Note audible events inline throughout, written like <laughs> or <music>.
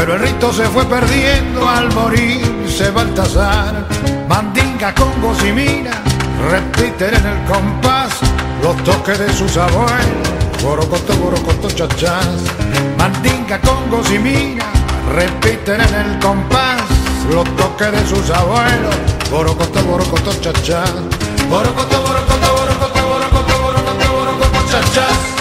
pero el rito se fue perdiendo al morirse Baltasar. Mandinga, con y repiten en el compás los toques de sus abuelos. Borocoto, borocoto, chachás. Mandinga, con y repiten en el compás los toques de sus abuelos. Borocoto, borocoto, chachás. Borocoto, borocoto, borocoto, borocoto, borocoto, borocoto, chachás.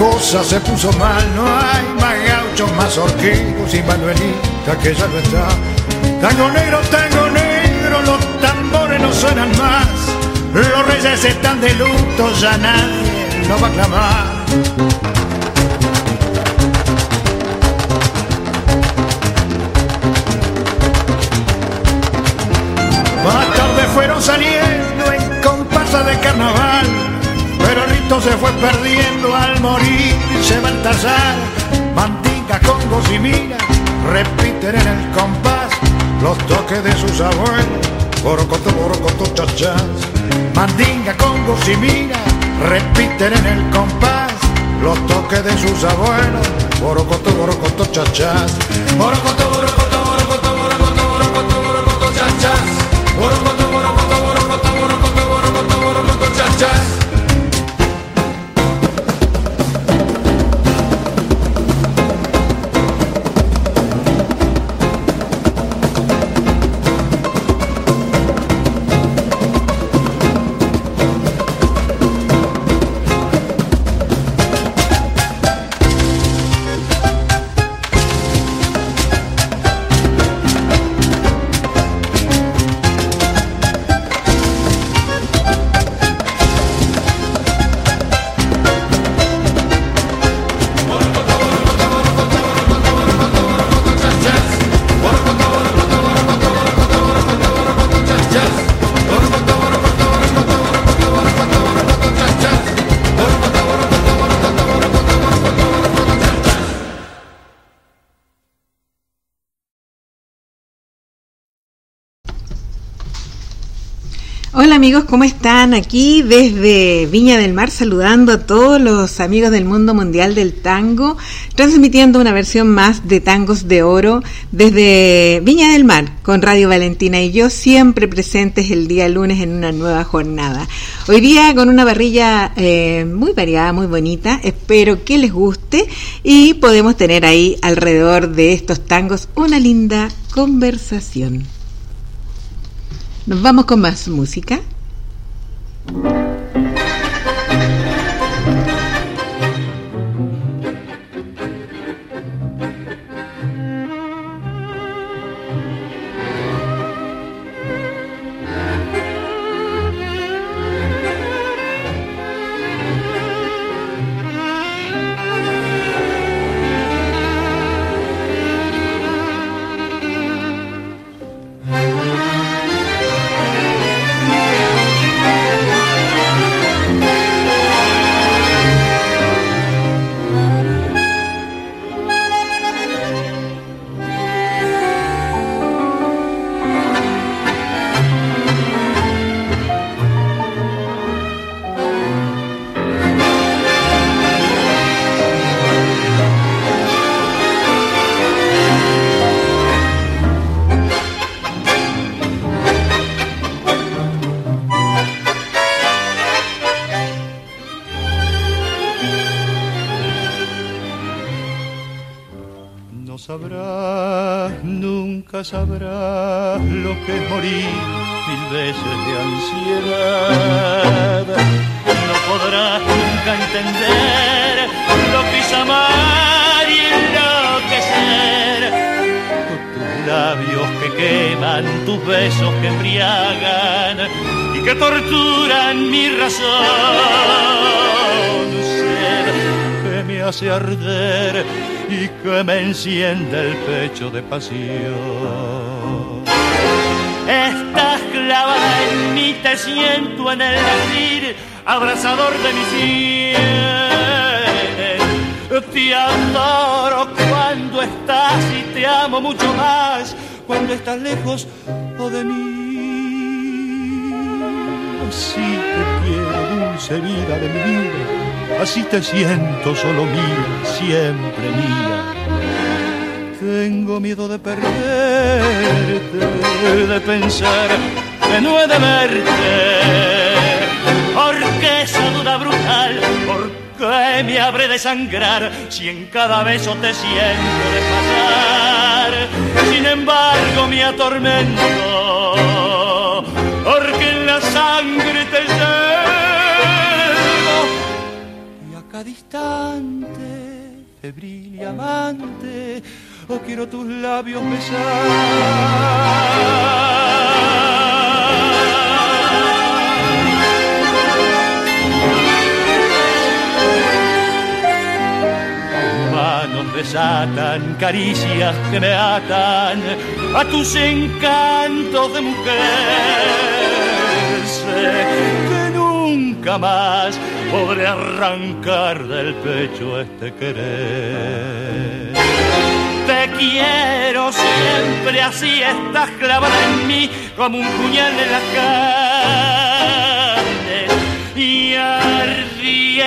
Cosa se puso mal, no hay más gauchos, más horquillos y Manuelita que ya no está. Tango negro, tango negro, los tambores no suenan más, los reyes están de luto, ya nadie lo va a clamar. Más tarde fueron saliendo en comparsa de carnaval, pero el rito se fue perdiendo se Baltasar. Mandinga, congos y repiten en el compás los toques de sus abuelos. Borocoto, borocoto, chachás. Mandinga, congos y repiten en el compás los toques de sus abuelos. Borocoto, borocoto. Borocoto, borocoto, borocoto, Hola amigos, ¿cómo están? Aquí desde Viña del Mar saludando a todos los amigos del mundo mundial del tango, transmitiendo una versión más de Tangos de Oro desde Viña del Mar con Radio Valentina y yo siempre presentes el día lunes en una nueva jornada. Hoy día con una parrilla eh, muy variada, muy bonita, espero que les guste y podemos tener ahí alrededor de estos tangos una linda conversación. Nos vamos con más música. Enciende el pecho de pasión. Estás clavada en mí, te siento en el latir, abrazador de mis sienes. Te adoro cuando estás y te amo mucho más cuando estás lejos o de mí. Así te quiero, dulce vida de mi vida así te siento solo mía, siempre mía. Tengo miedo de perderte, de pensar que no he de verte, porque esa duda brutal, ¿por qué me habré de sangrar si en cada beso te siento de pasar? Sin embargo me atormento, porque en la sangre te distante, febril y amante, o quiero tus labios besar. manos desatan caricias que me atan a tus encantos de mujer. Sé que nunca más podré arrancar del pecho este querer. Quiero siempre así, estás clavada en mí como un puñal en la carne. Y ardiente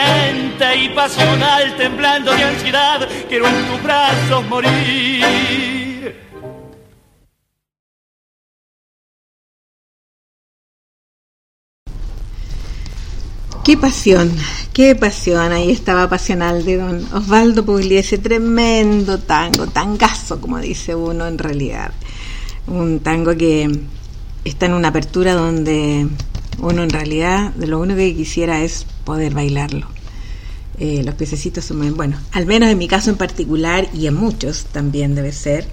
y pasional, temblando de ansiedad, quiero en tus brazos morir. Qué pasión, qué pasión. Ahí estaba pasional de don Osvaldo Pugliese, tremendo tango, tangazo, como dice uno en realidad. Un tango que está en una apertura donde uno en realidad lo único que quisiera es poder bailarlo. Eh, los pececitos son muy, bueno, al menos en mi caso en particular y en muchos también debe ser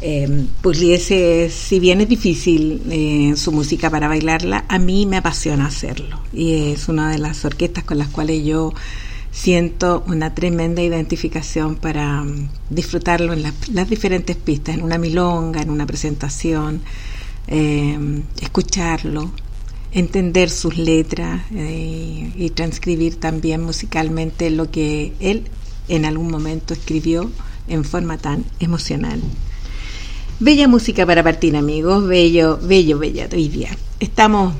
eh, Pugliese, si bien es difícil eh, su música para bailarla, a mí me apasiona hacerlo. Y es una de las orquestas con las cuales yo siento una tremenda identificación para mm, disfrutarlo en las diferentes pistas, en una milonga, en una presentación, em, escucharlo, entender sus letras eh, y transcribir también musicalmente lo que él en algún momento escribió en forma tan emocional. Bella música para partir, amigos. Bello, bello, bella hoy día. Estamos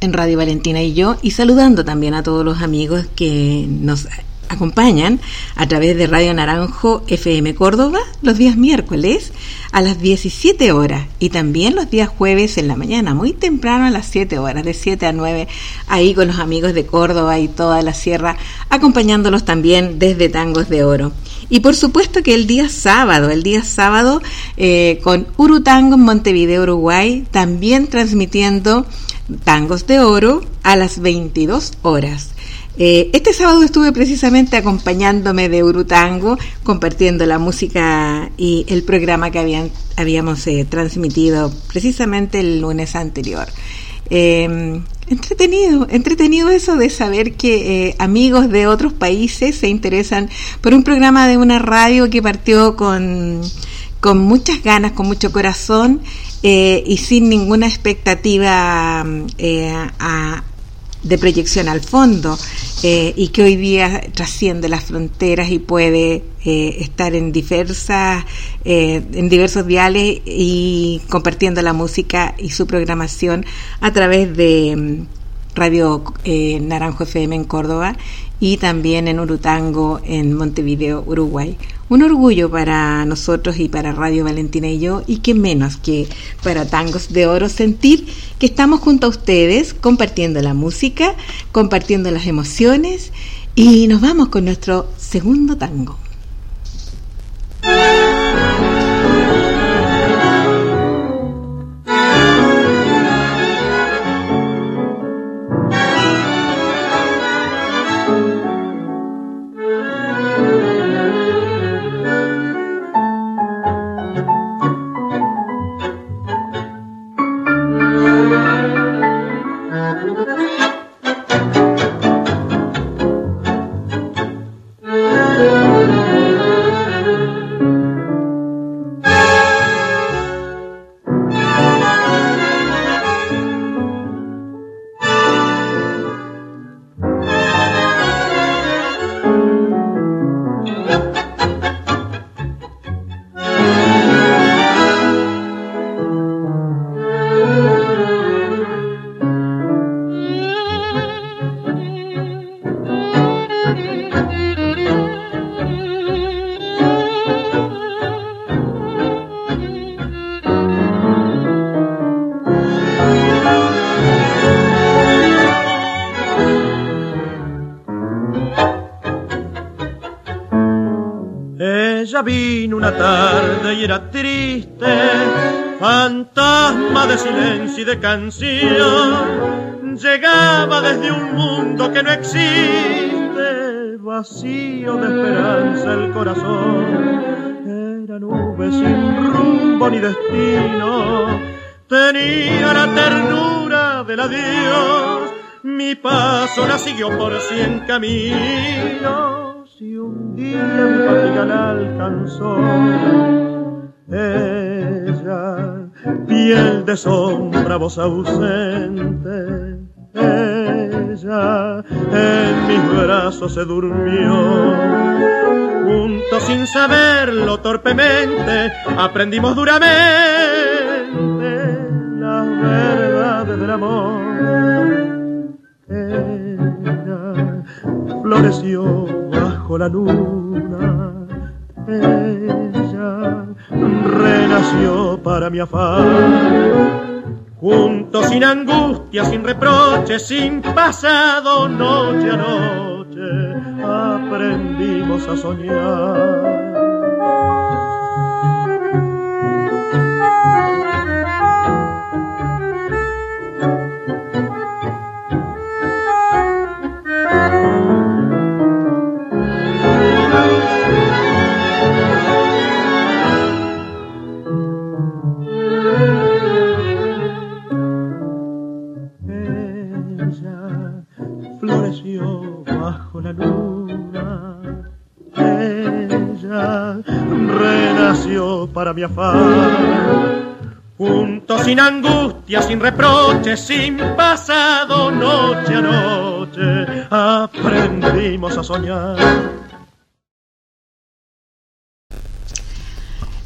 en Radio Valentina y yo y saludando también a todos los amigos que nos acompañan a través de Radio Naranjo FM Córdoba los días miércoles a las 17 horas y también los días jueves en la mañana, muy temprano a las 7 horas, de 7 a 9, ahí con los amigos de Córdoba y toda la sierra, acompañándolos también desde Tangos de Oro. Y por supuesto que el día sábado, el día sábado eh, con Urutango en Montevideo, Uruguay, también transmitiendo tangos de oro a las 22 horas. Eh, este sábado estuve precisamente acompañándome de Urutango, compartiendo la música y el programa que habían, habíamos eh, transmitido precisamente el lunes anterior. Eh, entretenido, entretenido eso de saber que eh, amigos de otros países se interesan por un programa de una radio que partió con, con muchas ganas, con mucho corazón y sin ninguna expectativa a, de proyección al fondo eh, y que hoy día trasciende las fronteras y puede eh, estar en diversas eh, en diversos diales y compartiendo la música y su programación a través de Radio Naranjo FM en Córdoba y también en Urutango en Montevideo, Uruguay un orgullo para nosotros y para Radio Valentina y yo, y qué menos que para Tangos de Oro sentir que estamos junto a ustedes compartiendo la música, compartiendo las emociones, y nos vamos con nuestro segundo tango. Ella vino una tarde y era triste, fantasma de silencio y de canción. Llegaba desde un mundo que no existe, vacío de esperanza el corazón. Era nube sin rumbo ni destino, tenía la ternura del adiós. Mi paso la siguió por cien caminos si un día mi fatiga la alcanzó. Ella, piel de sombra, voz ausente. Ella en mis brazos se durmió. Juntos sin saberlo torpemente, aprendimos duramente la verdad del amor. Ella floreció la luna. Ella renació para mi afán. Juntos sin angustia, sin reproche, sin pasado, noche a noche, aprendimos a soñar. Para mi afán. Juntos sin angustia, sin reproches, sin pasado, noche a noche, aprendimos a soñar.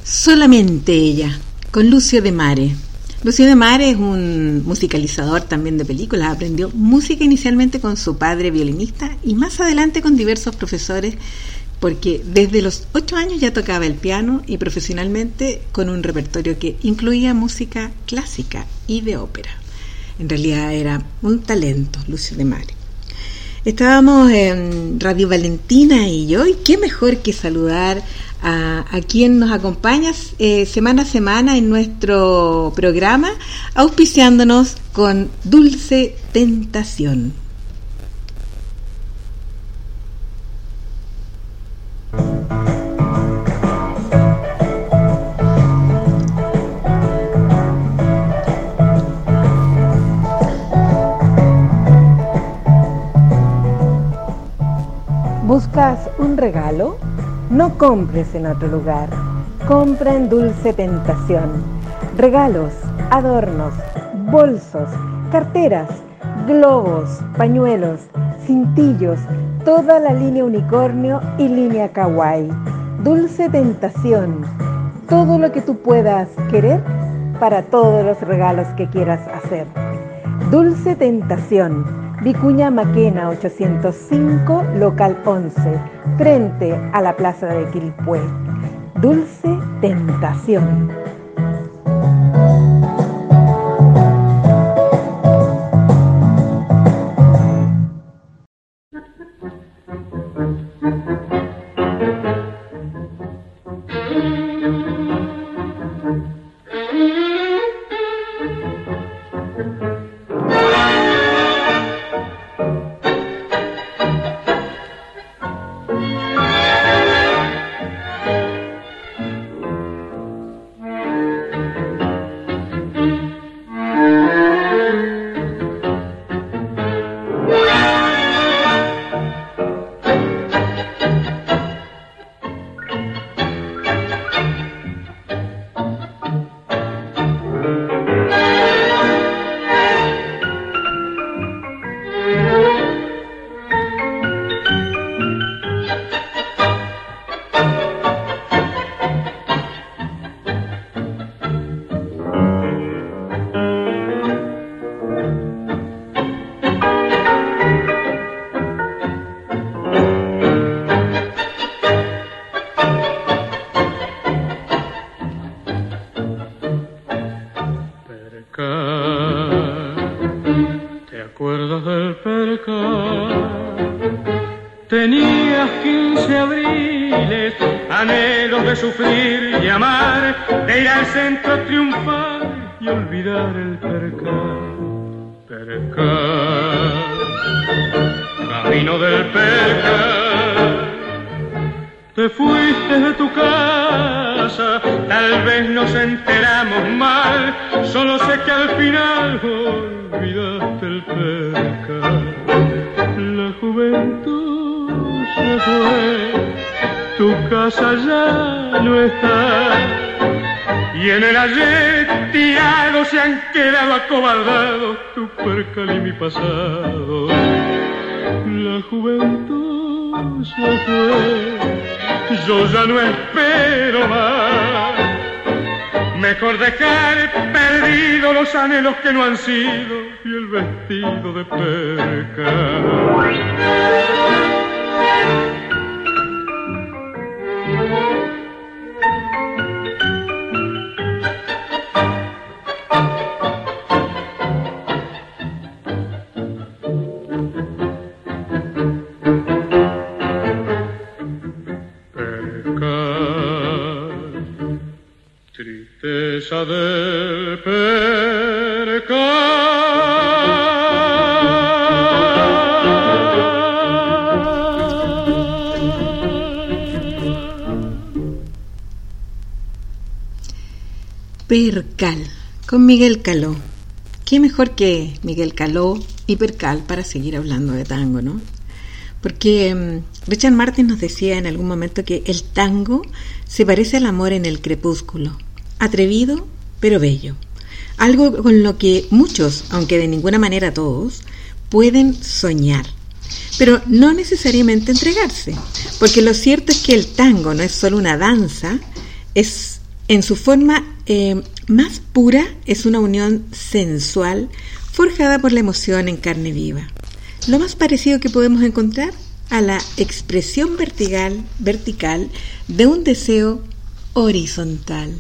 Solamente ella, con Lucio de Mare. Lucio de Mare es un musicalizador también de películas. Aprendió música inicialmente con su padre violinista y más adelante con diversos profesores porque desde los ocho años ya tocaba el piano y profesionalmente con un repertorio que incluía música clásica y de ópera. En realidad era un talento, Lucio de Mare. Estábamos en Radio Valentina y yo, y qué mejor que saludar a, quien nos acompaña eh, semana a semana en nuestro programa, auspiciándonos con Dulce Tentación. ¿Buscas un regalo? No compres en otro lugar. Compra en Dulce Tentación. Regalos, adornos, bolsos, carteras, globos, pañuelos, cintillos, toda la línea unicornio y línea kawaii. Dulce tentación, todo lo que tú puedas querer para todos los regalos que quieras hacer. Dulce tentación, Vicuña Maquena 805, local 11, frente a la plaza de Quilpué. Dulce tentación. Los anhelos que no han sido y el vestido de percal. Miguel Caló. ¿Qué mejor que Miguel Caló y Percal para seguir hablando de tango, no? Porque mm, Richard Martin nos decía en algún momento que el tango se parece al amor en el crepúsculo, atrevido pero bello. Algo con lo que muchos, aunque de ninguna manera todos, pueden soñar, pero no necesariamente entregarse, porque lo cierto es que el tango no es solo una danza, es en su forma eh, más pura es una unión sensual forjada por la emoción en carne viva. Lo más parecido que podemos encontrar a la expresión vertical, vertical de un deseo horizontal.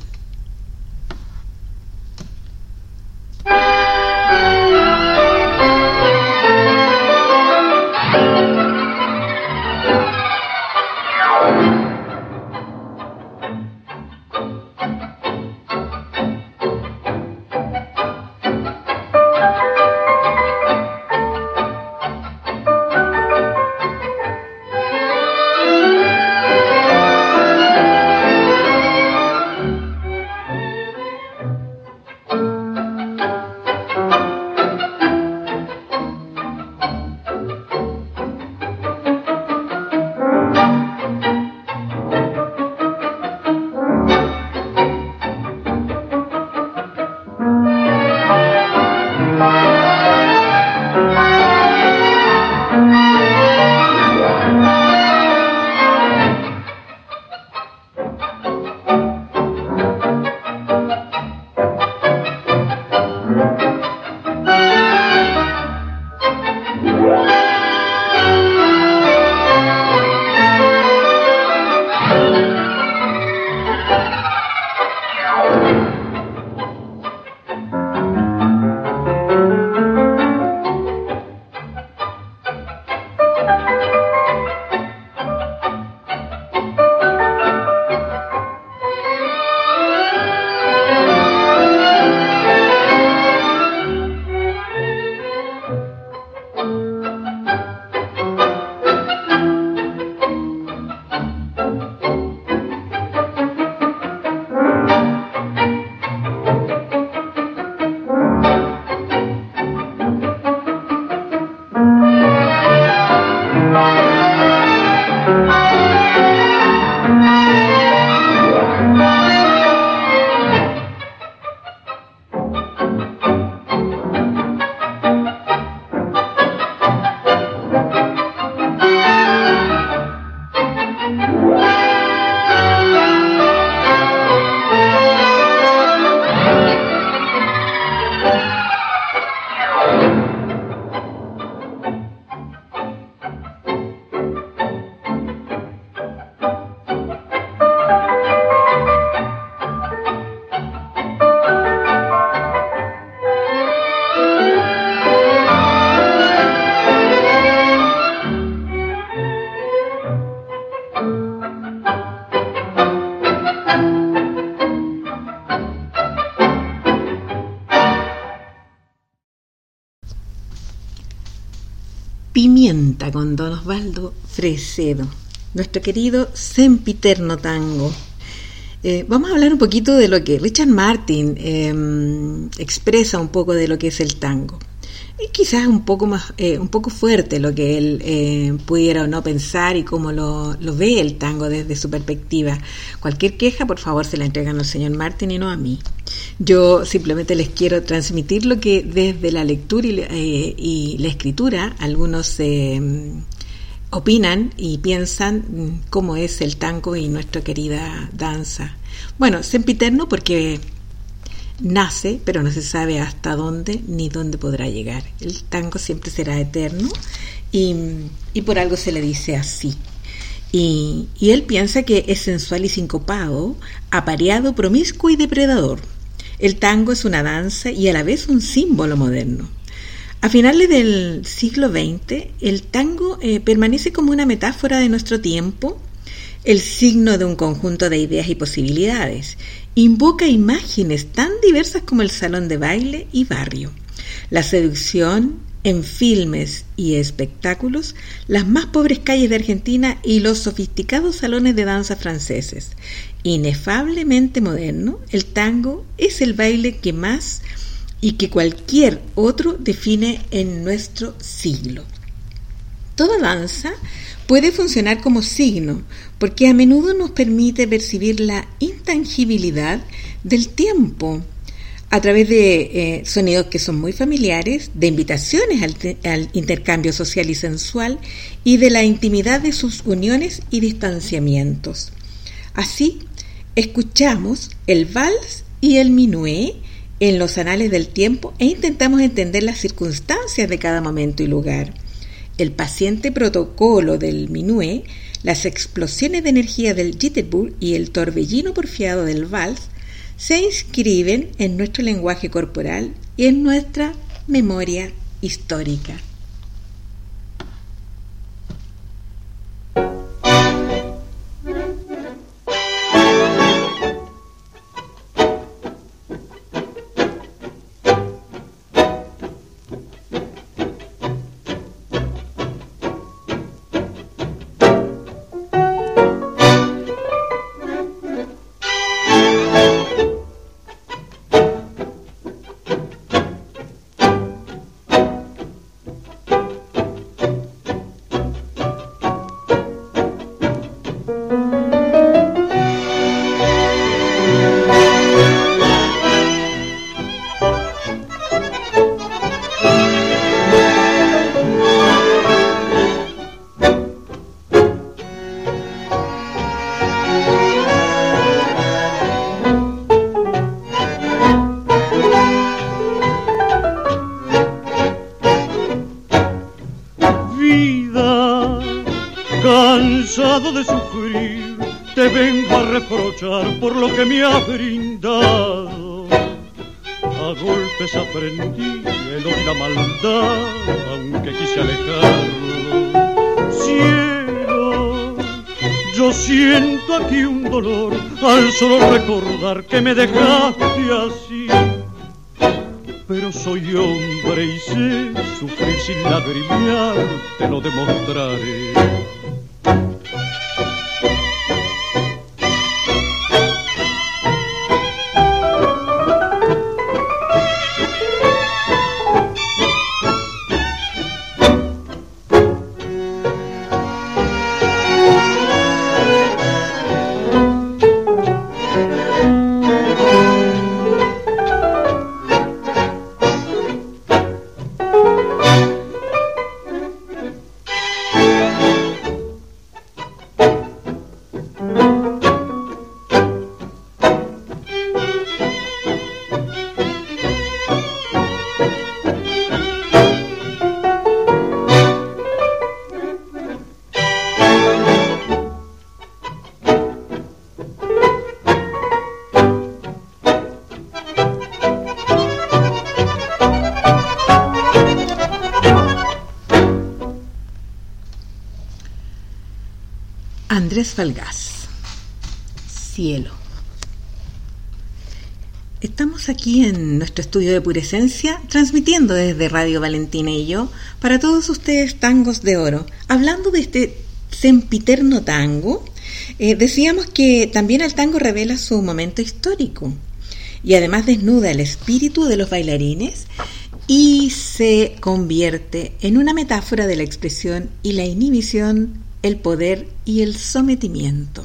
Fresedo, nuestro querido sempiterno tango. Eh, vamos a hablar un poquito de lo que Richard Martin em, expresa un poco de lo que es el tango. Es quizás un poco más, eh, un poco fuerte lo que él eh, pudiera o no pensar y cómo lo, ve el tango desde su perspectiva. Cualquier queja, por favor, se la entregan al señor Martin y no a mí. Yo simplemente les quiero transmitir lo que desde la lectura y, y la escritura algunos opinan y piensan mm, cómo es el tango y nuestra querida danza. Bueno, sempiterno porque nace, pero no se sabe hasta dónde ni dónde podrá llegar. El tango siempre será eterno y, por algo se le dice así. Y, y, él piensa que es sensual y sincopado, apareado, promiscuo y depredador. El tango es una danza y a la vez un símbolo moderno. A finales del siglo XX, el tango eh, permanece como una metáfora de nuestro tiempo, el signo de un conjunto de ideas y posibilidades. Invoca imágenes tan diversas como el salón de baile y barrio, la seducción en filmes y espectáculos, las más pobres calles de Argentina y los sofisticados salones de danza franceses. Inefablemente moderno, el tango es el baile que más y que cualquier otro define en nuestro siglo. Toda danza puede funcionar como signo, porque a menudo nos permite percibir la intangibilidad del tiempo a través de eh, sonidos que son muy familiares, de invitaciones al, al, intercambio social y sensual y de la intimidad de sus uniones y distanciamientos. Así, escuchamos el vals y el minué en los anales del tiempo e intentamos entender las circunstancias de cada momento y lugar. El paciente protocolo del minué, las explosiones de energía del jitterbug y el torbellino porfiado del vals se inscriben en nuestro lenguaje corporal y en nuestra memoria histórica. Que me dejaste así. Pero soy hombre y sé sufrir sin lagrimear, te lo demostraré. Estamos aquí en nuestro estudio de Puresencia, transmitiendo desde Radio Valentina y yo para todos ustedes tangos de oro. Hablando de este sempiterno tango, eh, decíamos que también el tango revela su momento histórico y además desnuda el espíritu de los bailarines y se convierte en una metáfora de la expresión y la inhibición, el poder y el sometimiento.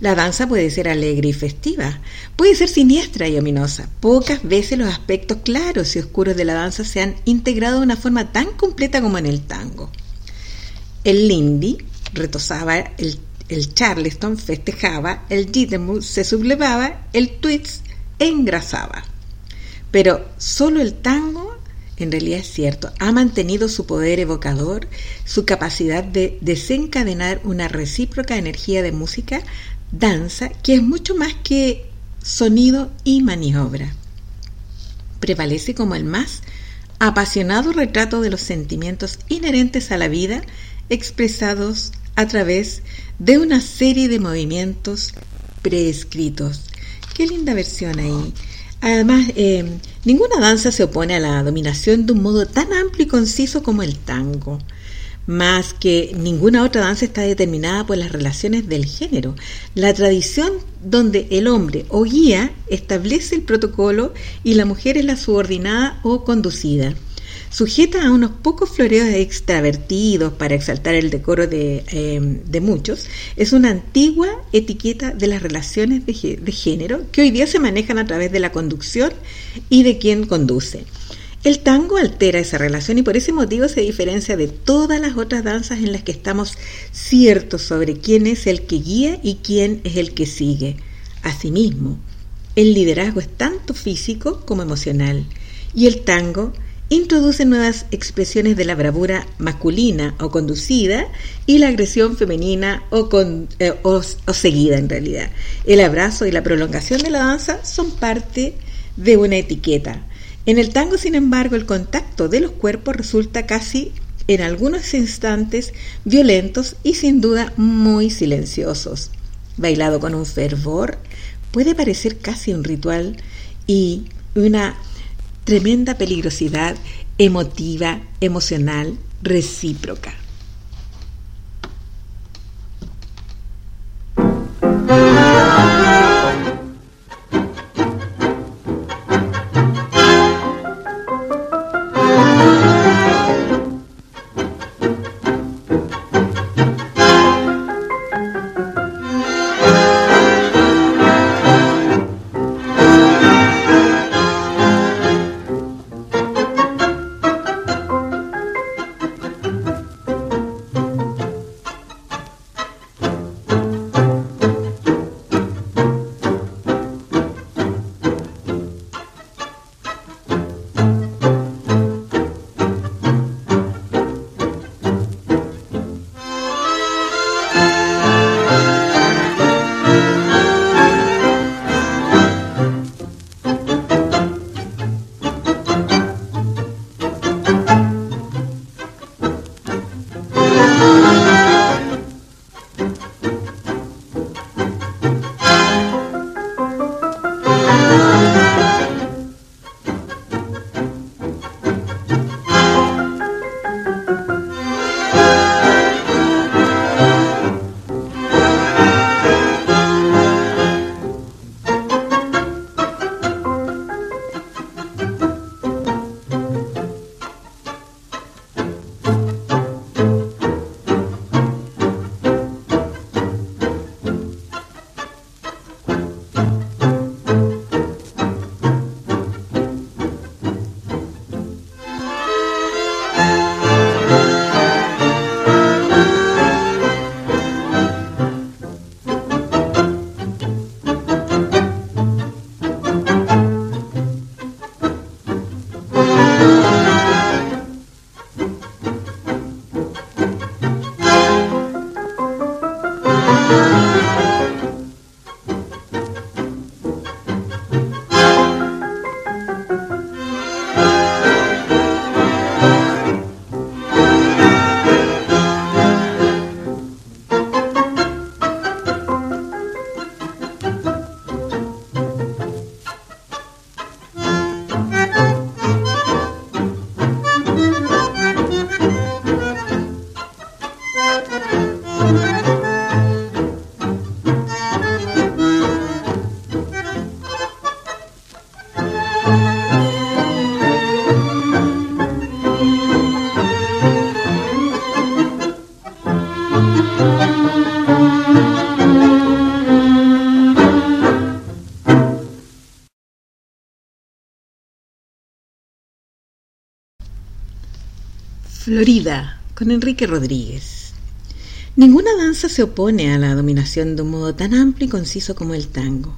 La danza puede ser alegre y festiva, puede ser siniestra y ominosa. Pocas veces los aspectos claros y oscuros de la danza se han integrado de una forma tan completa como en el tango. El lindy retosaba, el, charleston festejaba, el jitterbug se sublevaba, el twist engrasaba. Pero solo el tango, en realidad es cierto, ha mantenido su poder evocador, su capacidad de desencadenar una recíproca energía de música danza que es mucho más que sonido y maniobra. Prevalece como el más apasionado retrato de los sentimientos inherentes a la vida expresados a través de una serie de movimientos preescritos. Qué linda versión ahí. Además, eh, ninguna danza se opone a la dominación de un modo tan amplio y conciso como el tango más que ninguna otra danza está determinada por las relaciones del género. La tradición donde el hombre o guía establece el protocolo y la mujer es la subordinada o conducida. Sujeta a unos pocos floreos extravertidos para exaltar el decoro de, em, muchos, es una antigua etiqueta de las relaciones de, de género que hoy día se manejan a través de la conducción y de quien conduce. El tango altera esa relación y por ese motivo se diferencia de todas las otras danzas en las que estamos ciertos sobre quién es el que guía y quién es el que sigue. Asimismo, el liderazgo es tanto físico como emocional y el tango introduce nuevas expresiones de la bravura masculina o conducida y la agresión femenina o, eh, o seguida en realidad. El abrazo y la prolongación de la danza son parte de una etiqueta en el tango, sin embargo, el contacto de los cuerpos resulta casi en algunos instantes violentos y sin duda muy silenciosos. Bailado con un fervor, puede parecer casi un ritual y una tremenda peligrosidad emotiva, emocional, recíproca. Florida, con Enrique Rodríguez. Ninguna danza se opone a la dominación de un modo tan amplio y conciso como el tango.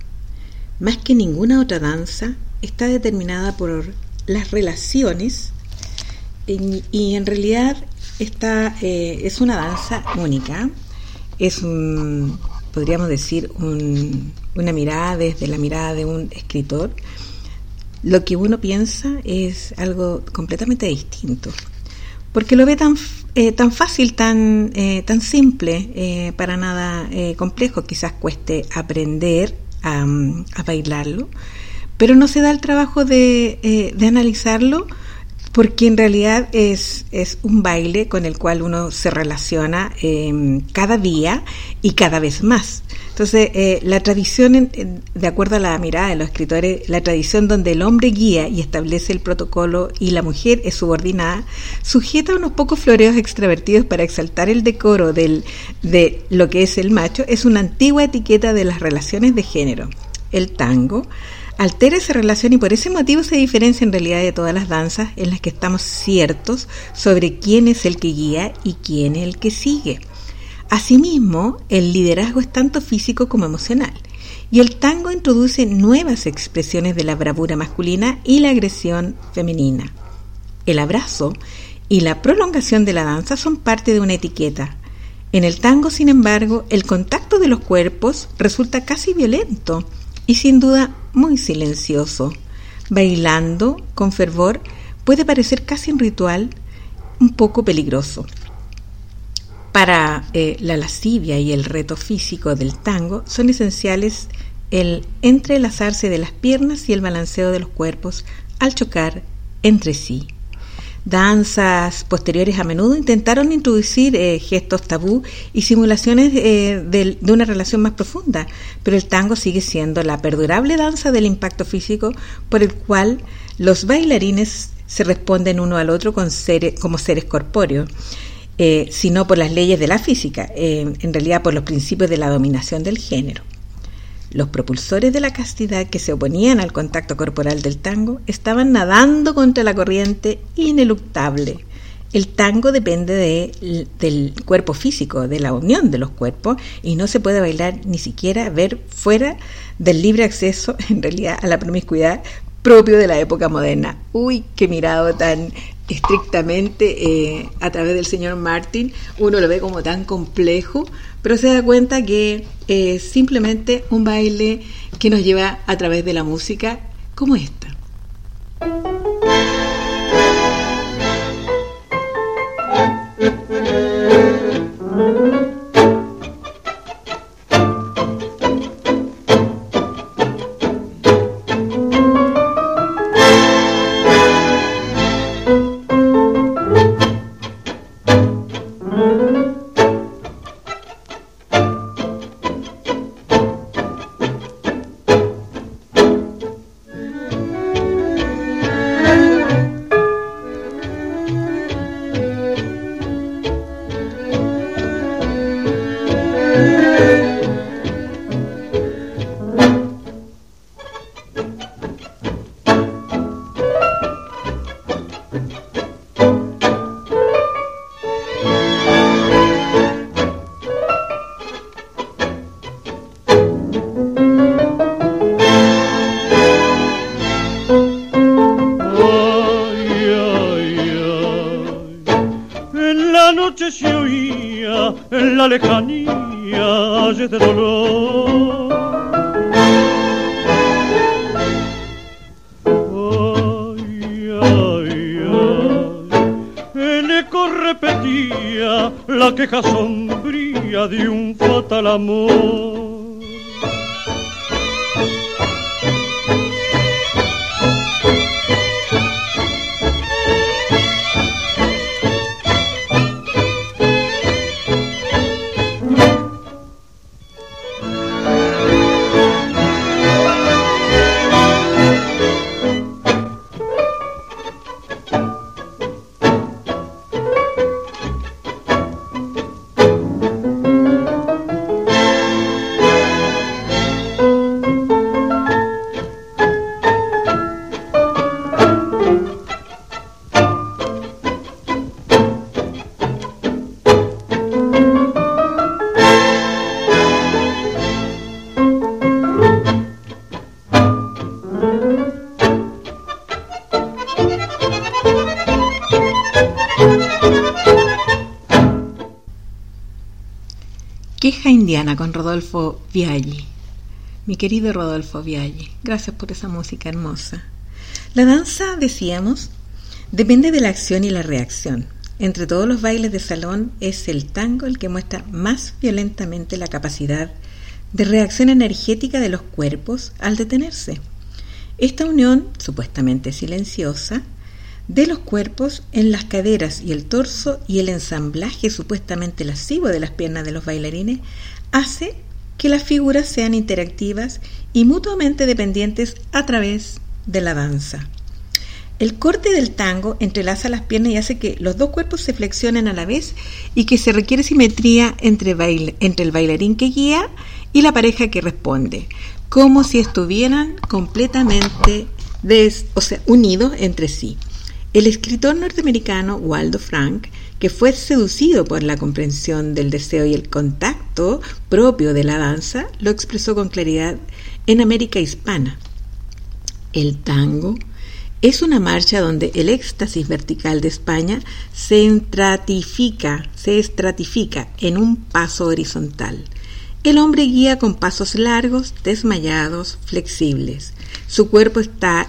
Más que ninguna otra danza, está determinada por las relaciones y, en realidad esta eh, es una danza única, es un, podríamos decir, una mirada desde la mirada de un escritor. Lo que uno piensa es algo completamente distinto porque lo ve tan, eh, tan fácil, tan, eh, tan simple, eh, para nada complejo, quizás cueste aprender a, a, bailarlo, pero no se da el trabajo de, de analizarlo porque en realidad es, es, un baile con el cual uno se relaciona cada día y cada vez más. Entonces, eh, la tradición, de acuerdo a la mirada de los escritores, la tradición donde el hombre guía y establece el protocolo y la mujer es subordinada, sujeta unos pocos floreos extravertidos para exaltar el decoro del, de lo que es el macho, es una antigua etiqueta de las relaciones de género. El tango altera esa relación y por ese motivo se diferencia en realidad de todas las danzas en las que estamos ciertos sobre quién es el que guía y quién el que sigue. Asimismo, el liderazgo es tanto físico como emocional, y el tango introduce nuevas expresiones de la bravura masculina y la agresión femenina. El abrazo y la prolongación de la danza son parte de una etiqueta. En el tango, sin embargo, el contacto de los cuerpos resulta casi violento y sin duda muy silencioso. Bailando con fervor puede parecer casi un ritual un poco peligroso. Para eh, la lascivia y el reto físico del tango son esenciales el entrelazarse de las piernas y el balanceo de los cuerpos al chocar entre sí. Danzas posteriores a menudo intentaron introducir eh, gestos tabú y simulaciones eh, de, de, una relación más profunda, pero el tango sigue siendo la perdurable danza del impacto físico por el cual los propulsores de la castidad que se oponían al contacto corporal del tango estaban nadando contra la corriente ineluctable. El tango depende de, del cuerpo físico, de la unión de los cuerpos, y no se puede bailar ni siquiera ver fuera del libre acceso, <laughs> en realidad, a la promiscuidad propio de la época moderna. Uy, qué mirado tan estrictamente eh, a través del señor Martin, uno lo ve como tan complejo, pero se da cuenta que es simplemente un baile que nos lleva a través de la música como esta. Querido Rodolfo Viaggi, gracias por esa música hermosa. La danza, decíamos, depende de la acción y la reacción. Entre todos los bailes de salón es el tango el que muestra más violentamente la capacidad de reacción energética de los cuerpos al detenerse. Esta unión, supuestamente silenciosa, de los cuerpos en las caderas y el torso y el ensamblaje supuestamente lascivo de las piernas de los bailarines hace que las figuras sean interactivas y mutuamente dependientes a través de la danza. El corte del tango entrelaza las piernas y hace que los dos cuerpos se flexionen a la vez y que se requiere simetría entre, el bailarín que guía y la pareja que responde, como si estuvieran completamente unidos entre sí. El escritor norteamericano Waldo Frank, que fue seducido por la comprensión del deseo y el contacto propio de la danza, lo expresó con claridad en América Hispana. El tango es una marcha donde el éxtasis vertical de España se estratifica, se estratifica en un paso horizontal. El hombre guía con pasos largos, desmayados, flexibles. Su cuerpo está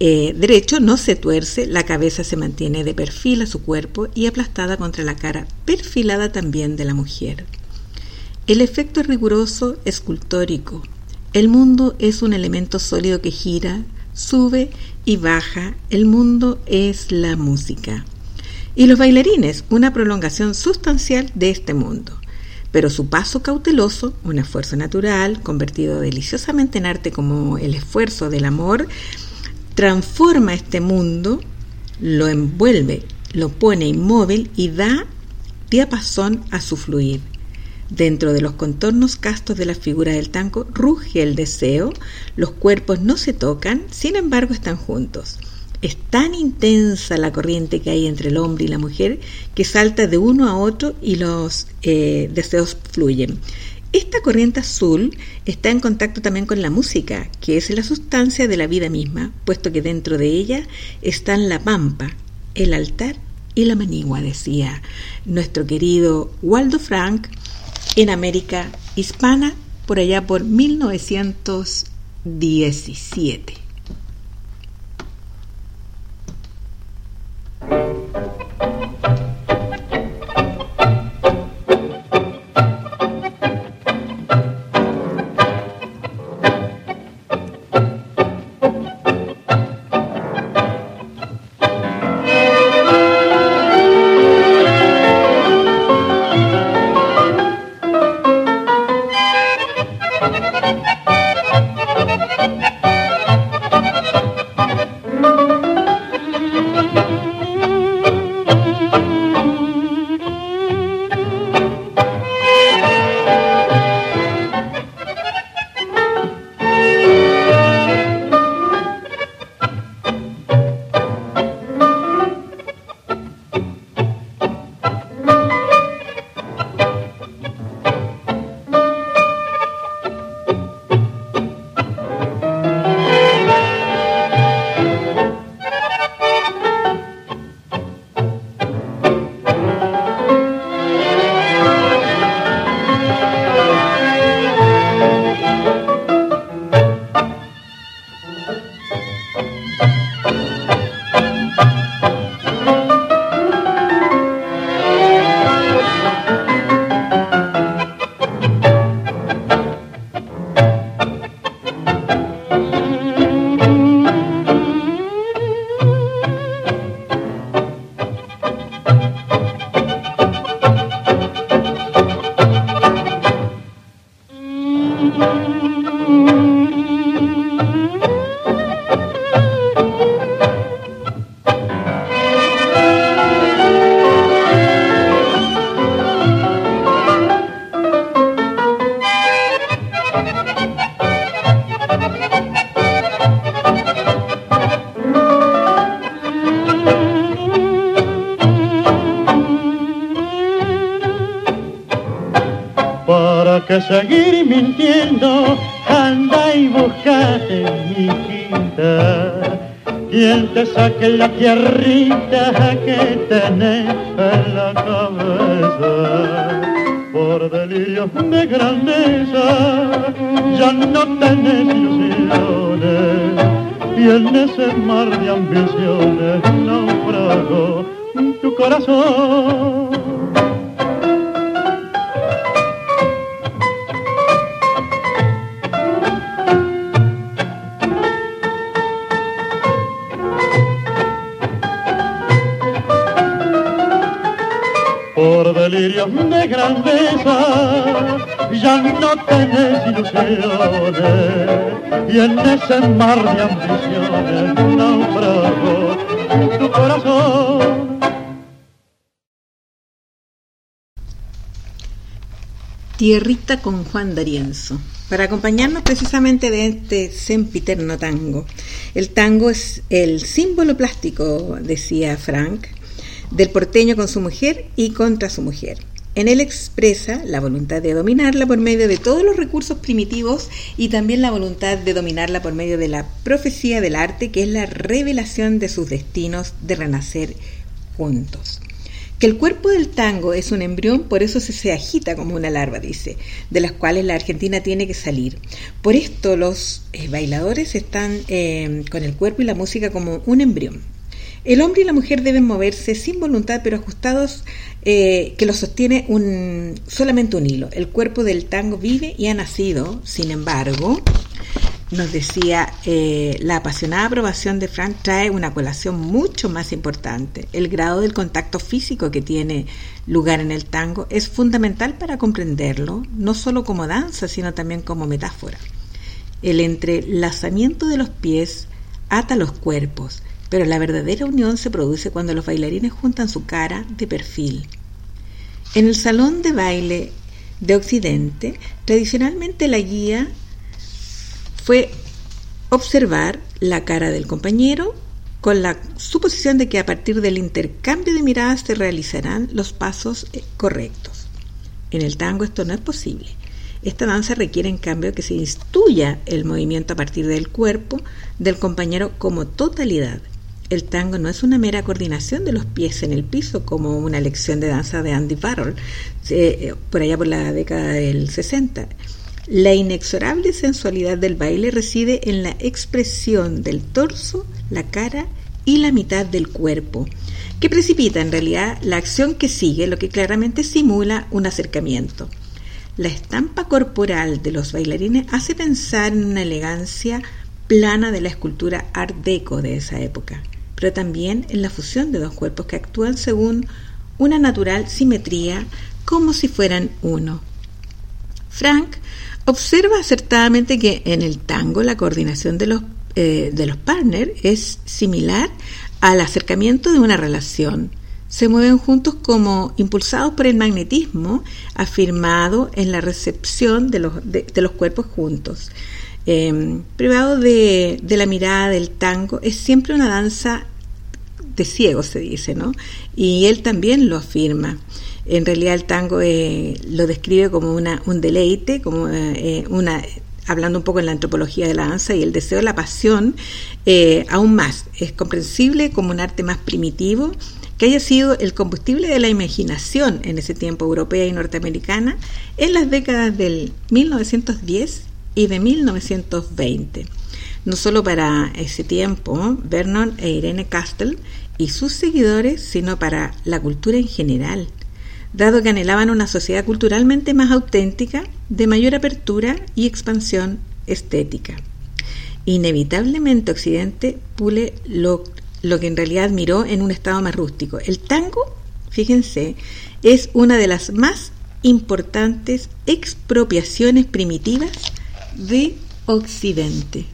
eh, derecho no se tuerce, la cabeza se mantiene de perfil a su cuerpo y aplastada contra la cara perfilada también de la mujer. El efecto es riguroso, escultórico. El mundo es un elemento sólido que gira, sube y baja. El mundo es la música. Y los bailarines, una prolongación sustancial de este mundo. Pero su paso cauteloso, un esfuerzo natural, convertido deliciosamente en arte como el esfuerzo del amor, transforma este mundo, lo envuelve, lo pone inmóvil y da diapasón a su fluir. Dentro de los contornos castos de la figura del tango ruge el deseo, los cuerpos no se tocan, sin embargo están juntos. Es tan intensa la corriente que hay entre el hombre y la mujer que salta de uno a otro y los eh, deseos fluyen. Esta corriente azul está en contacto también con la música, que es la sustancia de la vida misma, puesto que dentro de ella están la pampa, el altar y la manigua, decía nuestro querido Waldo Frank en América Hispana por allá por 1917. Seguir mintiendo, anda y buscate mi quinta. Quien te saque la tierrita que tenés en la cabeza. por delirios de grandeza, ya no tenés ilusiones y en ese mar de ambiciones naufragó tu corazón. Grandeza, ya no tenés ilusiones, y en ese mar de ambiciones tu corazón. Tierrita con Juan D'Arienzo, para acompañarnos precisamente de este sempiterno tango. El tango es el símbolo plástico, decía Frank, del porteño con su mujer y contra su mujer. En él expresa la voluntad de dominarla por medio de todos los recursos primitivos y también la voluntad de dominarla por medio de la profecía del arte, que es la revelación de sus destinos de renacer juntos. Que el cuerpo del tango es un embrión, por eso se, se agita como una larva, dice, de las cuales la Argentina tiene que salir. Por esto los eh, bailadores están eh, con el cuerpo y la música como un embrión. El hombre y la mujer deben moverse sin voluntad, pero ajustados, eh, que lo sostiene un, solamente un hilo. El cuerpo del tango vive y ha nacido, sin embargo, nos decía, eh, la apasionada aprobación de Frank trae una colación mucho más importante. El grado del contacto físico que tiene lugar en el tango es fundamental para comprenderlo, no solo como danza, sino también como metáfora. El entrelazamiento de los pies ata los cuerpos, pero la verdadera unión se produce cuando los bailarines juntan su cara de perfil. En el salón de baile de Occidente, tradicionalmente la guía fue observar la cara del compañero con la suposición de que a partir del intercambio de miradas se realizarán los pasos eh, correctos. En el tango esto no es posible. Esta danza requiere en cambio que se instruya el movimiento a partir del cuerpo del compañero como totalidad el tango no es una mera coordinación de los pies en el piso como una lección de danza de Andy Warhol, eh, por allá por la década del 60. La inexorable sensualidad del baile reside en la expresión del torso, la cara y la mitad del cuerpo, que precipita en realidad la acción que sigue, lo que claramente simula un acercamiento. La estampa corporal de los bailarines hace pensar en una elegancia plana de la escultura art deco de esa época pero también en la fusión de dos cuerpos que actúan según una natural simetría, como si fueran uno. Frank observa acertadamente que en el tango la coordinación de los, eh, de los partners es similar al acercamiento de una relación. Se mueven juntos como impulsados por el magnetismo afirmado en la recepción de los, de, los cuerpos juntos. Eh, privado de, la mirada del tango, es siempre una danza de ciego, se dice, ¿no? Y él también lo afirma. En realidad el tango eh, lo describe como un deleite, como eh, una hablando un poco en la antropología de la danza y el deseo, la pasión, eh, aún más. Es comprensible como un arte más primitivo que haya sido el combustible de la imaginación en ese tiempo europea y norteamericana en las décadas del 1910 y de 1920. No solo para ese tiempo, Vernon e Irene Castle y sus seguidores, sino para la cultura en general, dado que anhelaban una sociedad culturalmente más auténtica, de mayor apertura y expansión estética. Inevitablemente Occidente pule lo, lo que en realidad miró en un estado más rústico. El tango, fíjense, es una de las más importantes expropiaciones primitivas de Occidente.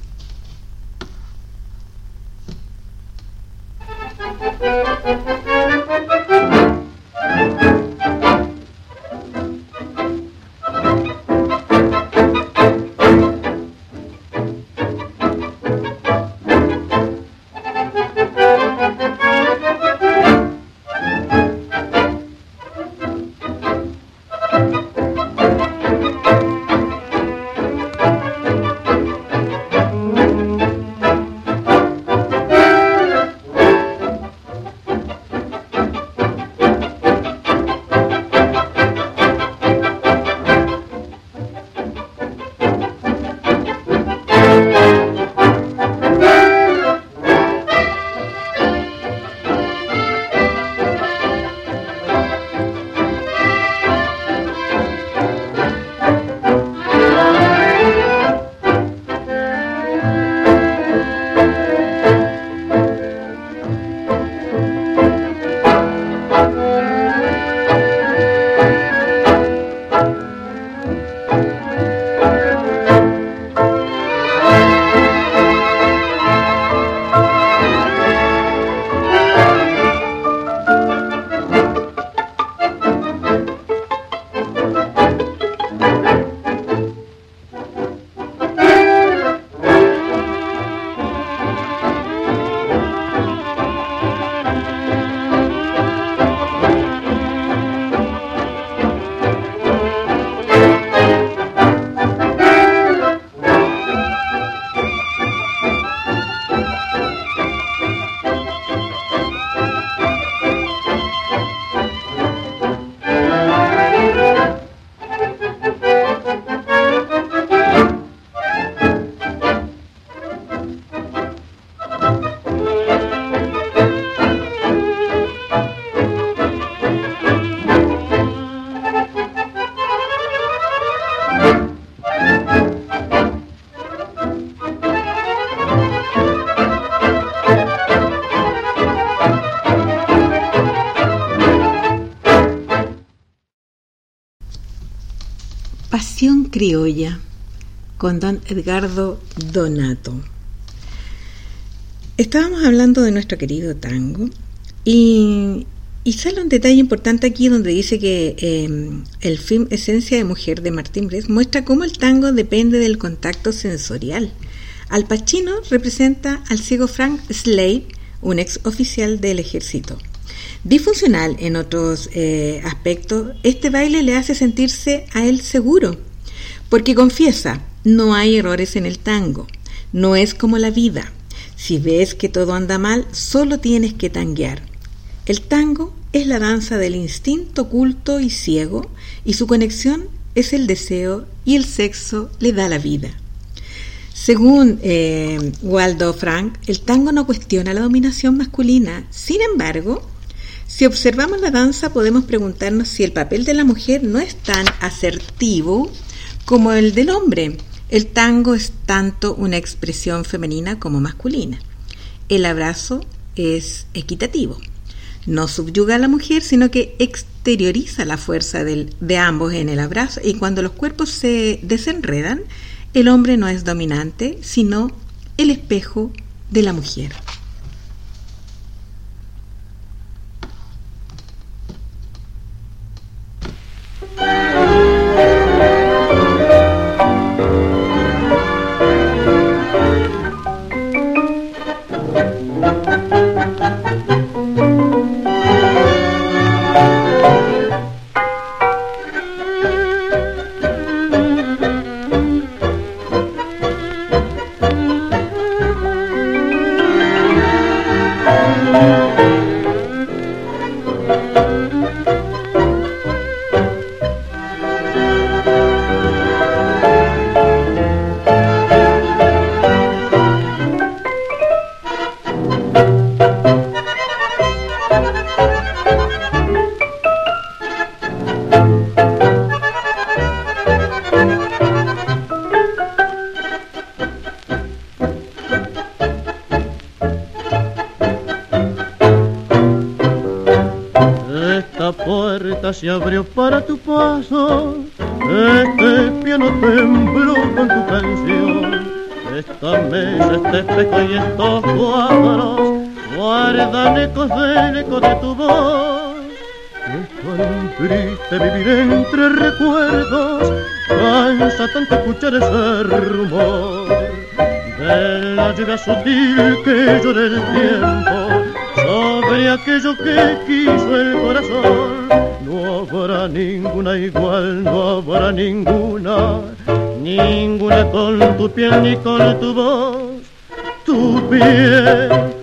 Criolla con don Edgardo Donato. Estábamos hablando de nuestro querido tango y, sale un detalle importante aquí donde dice que em, el film Esencia de Mujer de Martín Bres muestra cómo el tango depende del contacto sensorial. Al Pacino representa al ciego Frank Slade, un ex oficial del ejército. Disfuncional en otros eh, aspectos, este baile le hace sentirse a él seguro porque confiesa, no hay errores en el tango, no es como la vida. Si ves que todo anda mal, solo tienes que tanguear. El tango es la danza del instinto oculto y ciego, y su conexión es el deseo y el sexo le da la vida. Según eh, Waldo Frank, el tango no cuestiona la dominación masculina. Sin embargo, si observamos la danza podemos preguntarnos si el papel de la mujer no es tan asertivo como el del hombre. El tango es tanto una expresión femenina como masculina. El abrazo es equitativo. No subyuga a la mujer, sino que exterioriza la fuerza de ambos en el abrazo y cuando los cuerpos se desenredan, el hombre no es dominante, sino el espejo de la mujer. Se abrió para tu paso, este piano tembló con tu canción, esta mesa, este espejo y estos cuadros guardan ecos del eco de tu voz. Triste vivir entre recuerdos, cansa tanto escuchar ese rumor. De la lluvia sutil que llora el tiempo sobre aquello que quiso el corazón ninguna igual, no habrá ninguna, ninguna con tu piel ni con tu voz, tu piel,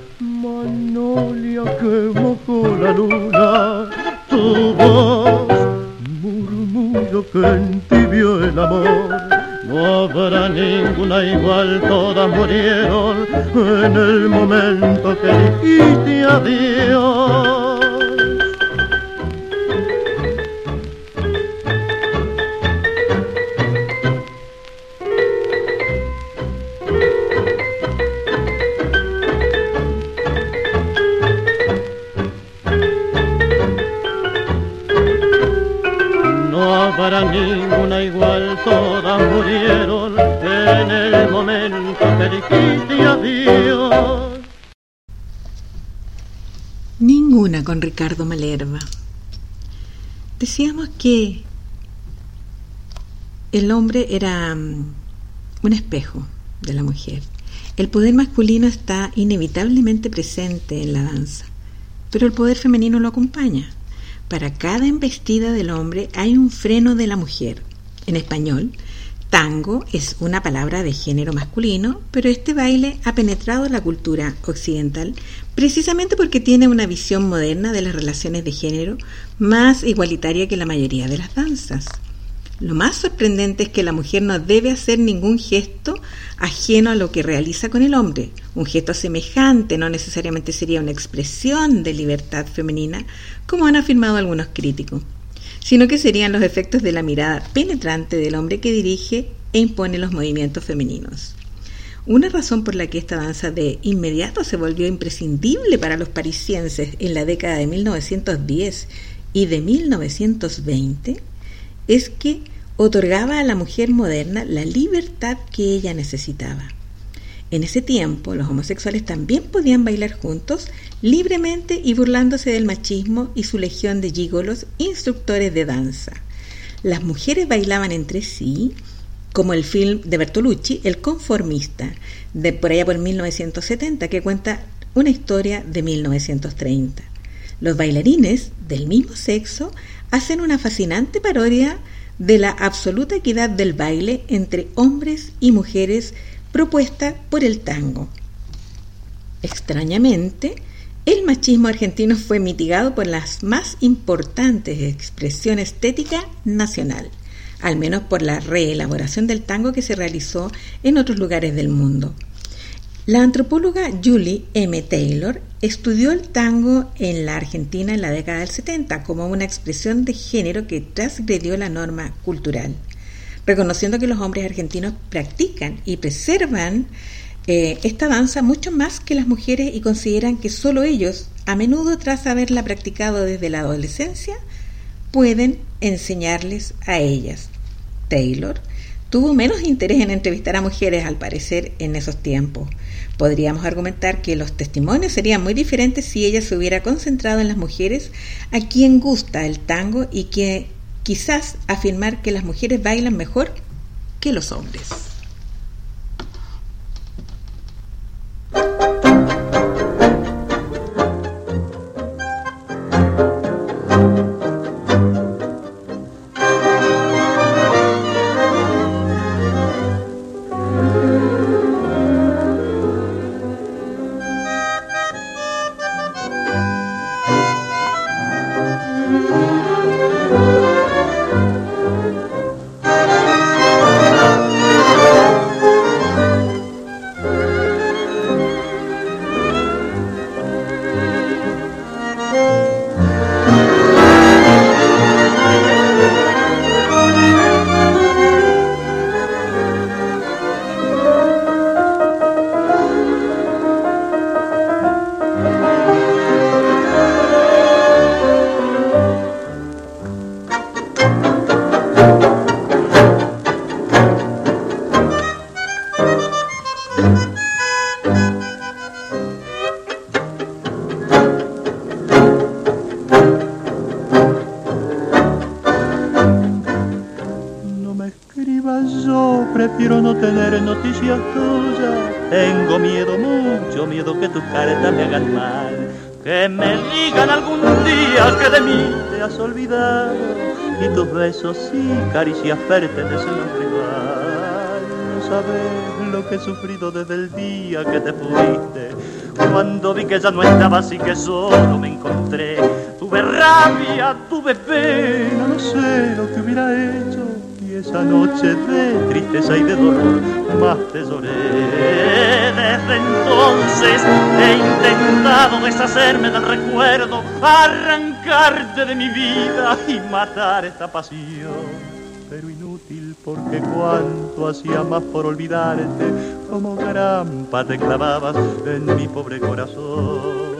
era mm, un espejo de la mujer. El poder masculino está inevitablemente presente en la danza, pero el poder femenino lo acompaña. Para cada embestida del hombre hay un freno de la mujer. En español, tango es una palabra de género masculino, pero este baile ha penetrado la cultura occidental precisamente porque tiene una visión moderna de las relaciones de género más igualitaria que la mayoría de las danzas. Lo más sorprendente es que la mujer no debe hacer ningún gesto ajeno a lo que realiza con el hombre. Un gesto semejante no necesariamente sería una expresión de libertad femenina, como han afirmado algunos críticos, sino que serían los efectos de la mirada penetrante del hombre que dirige e impone los movimientos femeninos. Una razón por la que esta danza de inmediato se volvió imprescindible para los parisienses en la década de 1910 y de 1920 es que otorgaba a la mujer moderna la libertad que ella necesitaba. En ese tiempo, los homosexuales también podían bailar juntos, libremente y burlándose del machismo y su legión de gigolos instructores de danza. Las mujeres bailaban entre sí, como el film de Bertolucci, El conformista, de por allá por 1970, que cuenta una historia de 1930. Los bailarines del mismo sexo hacen una fascinante parodia de la absoluta equidad del baile entre hombres y mujeres propuesta por el tango. Extrañamente, el machismo argentino fue mitigado por las más importantes expresiones estética nacional, al menos por la reelaboración del tango que se realizó en otros lugares del mundo. La antropóloga Julie M. Taylor estudió el tango en la Argentina en la década del 70 como una expresión de género que transgredió la norma cultural, reconociendo que los hombres argentinos practican y preservan eh, esta danza mucho más que las mujeres y consideran que solo ellos, a menudo tras haberla practicado desde la adolescencia, pueden enseñarles a ellas. Taylor tuvo menos interés en entrevistar a mujeres, al parecer, en esos tiempos. Podríamos argumentar que los testimonios serían muy diferentes si ella se hubiera concentrado en las mujeres a quien gusta el tango y que quizás afirmar que las mujeres bailan mejor que los hombres. Caricias fértiles en un rival. No sabes lo que he sufrido desde el día que te fuiste. Cuando vi que ya no estabas y que solo me encontré, tuve rabia, tuve pena, no sé lo que hubiera hecho. Y esa noche de tristeza y de dolor más te lloré. Desde entonces he intentado deshacerme del recuerdo, arrancarte de mi vida y matar esta pasión pero inútil porque cuanto hacía más por olvidarte, como grampa te clavabas en mi pobre corazón.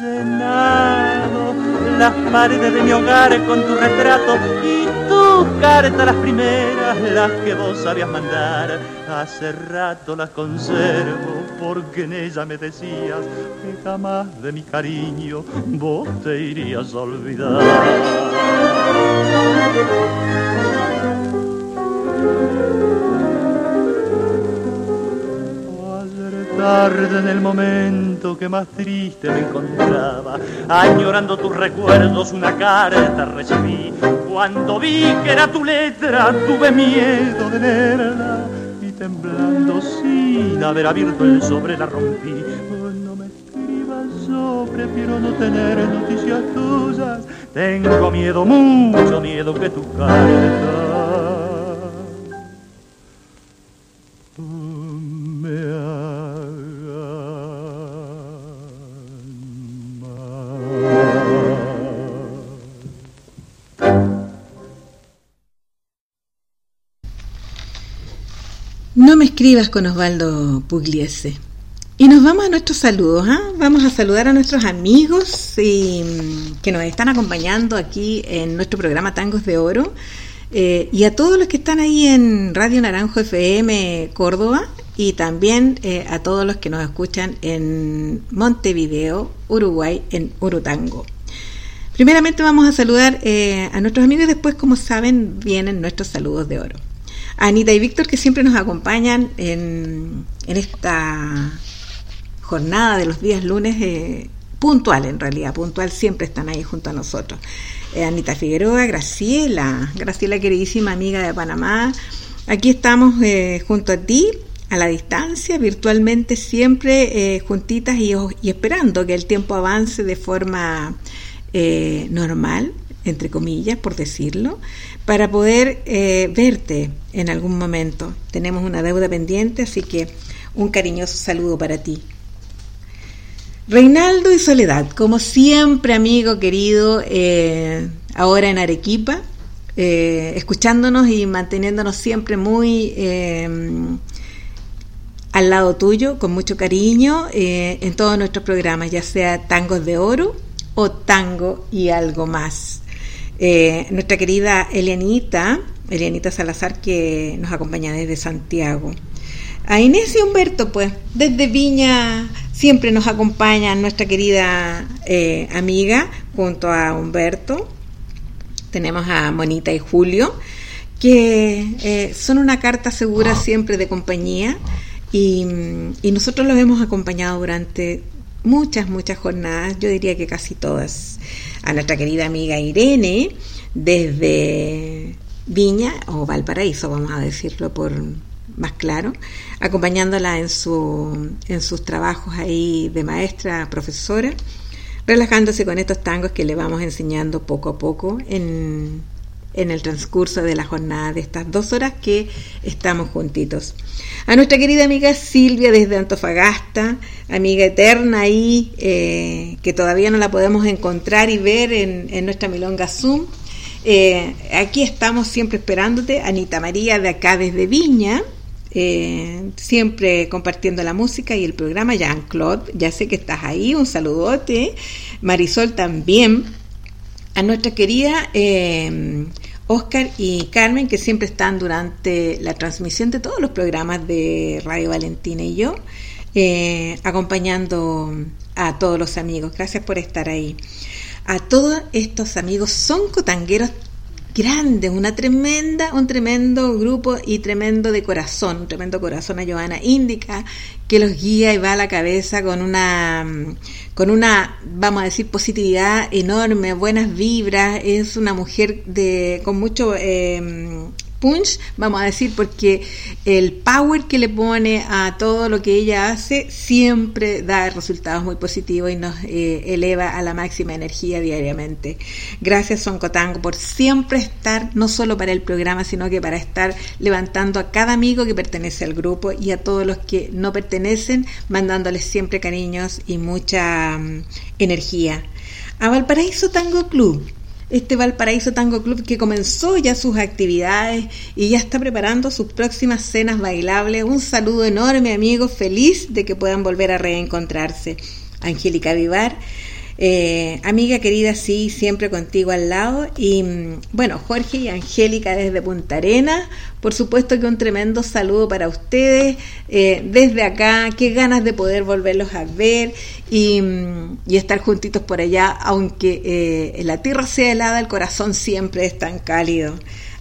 Llenado las paredes de mi hogar con tu retrato y tus cartas las primeras, las que vos sabías mandar. Hace rato las conservo porque en ella me decías que jamás de mi cariño vos te irías a olvidar. Tarde en el momento que más triste me encontraba, añorando tus recuerdos, una carta recibí. Cuando vi que era tu letra, tuve miedo de leerla y temblando sin haber abierto el sobre la rompí. No me escribas yo, prefiero no tener noticias tuyas. Tengo miedo, mucho miedo que tu carta escribas con Osvaldo Pugliese. Y nos vamos a nuestros saludos, ¿ah? vamos a saludar a nuestros amigos y, mm, que nos están acompañando aquí en nuestro programa Tangos de Oro eh, y a todos los que están ahí en Radio Naranjo FM Córdoba y también eh, a todos los que nos escuchan en Montevideo, Uruguay, en Urutango. Primeramente vamos a saludar eh, a nuestros amigos y después, como saben, vienen nuestros saludos de oro. Anita y Víctor que siempre nos acompañan en, esta jornada de los días lunes, eh, puntual en realidad, puntual siempre están ahí junto a nosotros. Eh, Anita Figueroa, Graciela, Graciela queridísima amiga de Panamá, aquí estamos eh, junto a ti, a la distancia, virtualmente siempre juntitas y, y, esperando que el tiempo avance de forma normal, entre comillas, por decirlo, para poder eh, verte en algún momento. Tenemos una deuda pendiente, así que un cariñoso saludo para ti. Reinaldo y Soledad, como siempre amigo querido, eh, ahora en Arequipa, eh, escuchándonos y manteniéndonos siempre muy al lado tuyo, con mucho cariño, en todos nuestros programas, ya sea tangos de oro o tango y algo más. Eh, nuestra querida Elianita, Elianita Salazar, que nos acompaña desde Santiago. A Inés y Humberto, pues, desde Viña siempre nos acompaña nuestra querida eh, amiga junto a Humberto. Tenemos a Monita y Julio, que eh, son una carta segura siempre de compañía y, y nosotros los hemos acompañado durante muchas, muchas jornadas, yo diría que casi todas a nuestra querida amiga Irene desde Viña o Valparaíso, vamos a decirlo por más claro, acompañándola en, su, en sus trabajos ahí de maestra, profesora, relajándose con estos tangos que le vamos enseñando poco a poco en, en el transcurso de la jornada de estas dos horas que estamos juntitos. A nuestra querida amiga Silvia desde Antofagasta, amiga eterna ahí, eh, que todavía no la podemos encontrar y ver en, nuestra milonga Zoom. Eh, aquí estamos siempre esperándote, Anita María de acá desde Viña, eh, siempre compartiendo la música y el programa. Jean-Claude, ya sé que estás ahí, un saludote. Marisol también. A nuestra querida Oscar y Carmen, que siempre están durante la transmisión de todos los programas de Radio Valentina y yo, eh, acompañando a todos los amigos. Gracias por estar ahí. A todos estos amigos son cotangueros grandes, una tremenda, un tremendo grupo y tremendo de corazón, un tremendo corazón a Joana Indica que los guía y va a la cabeza con una con una, vamos a decir, positividad enorme, buenas vibras, es una mujer de, con mucho eh, punch, vamos a decir, porque el power que le pone a todo lo que ella hace siempre da resultados muy positivos y nos eh, eleva a la máxima energía diariamente. Gracias Soncotango por siempre estar, no solo para el programa, sino que para estar levantando a cada amigo que pertenece al grupo y a todos los que no pertenecen, mandándoles siempre cariños y mucha mm, energía. A Valparaíso Tango Club, este Valparaíso Tango Club que comenzó ya sus actividades y ya está preparando sus próximas cenas bailables. Un saludo enorme amigos, feliz de que puedan volver a reencontrarse. Angélica Vivar Eh, amiga querida, sí, siempre contigo al lado. Y mm, bueno, Jorge y Angélica desde Punta Arena, por supuesto que un tremendo saludo para ustedes eh, desde acá. Qué ganas de poder volverlos a ver y, mm, estar juntitos por allá, aunque eh, la tierra sea helada, el corazón siempre es tan cálido.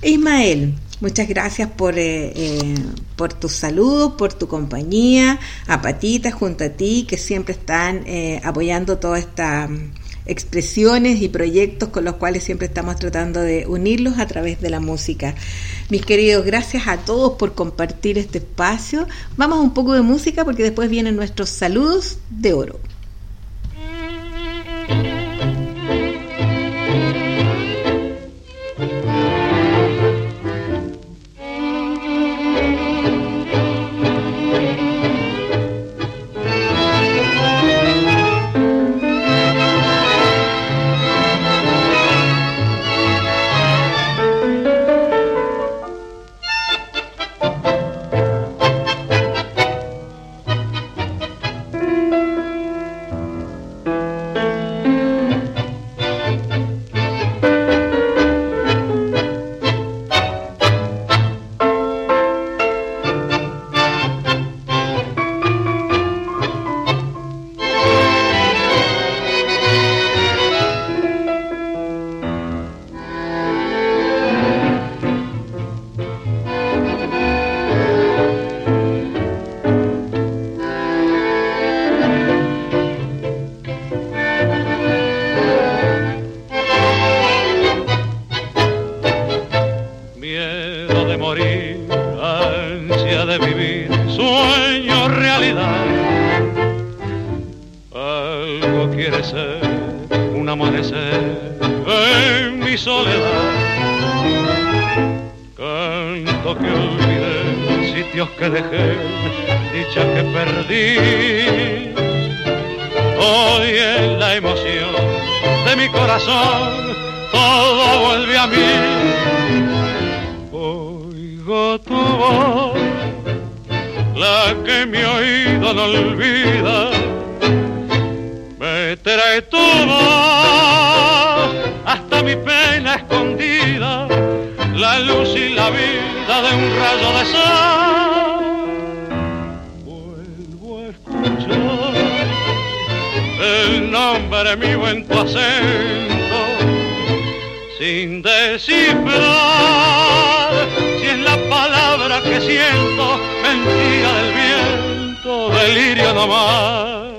Ismael, Muchas gracias por, eh, eh, por tus saludos, por tu compañía, a Patita junto a ti, que siempre están eh, apoyando todas estas mm, expresiones y proyectos con los cuales siempre estamos tratando de unirlos a través de la música. Mis queridos, gracias a todos por compartir este espacio. Vamos a un poco de música porque después vienen nuestros saludos de oro. sueño realidad. Algo quiere ser un amanecer en mi soledad. Canto que olvidé, sitios que dejé, dichas que perdí. Hoy en la emoción de mi corazón todo vuelve a mí. Oigo tu voz la que mi oído no olvida, me trae tu voz hasta mi pena escondida, la luz y la vida de un rayo de sol. Vuelvo a escuchar el nombre mío en tu acento, sin descifrar palabra que siento, mentira del viento, delirio nomás.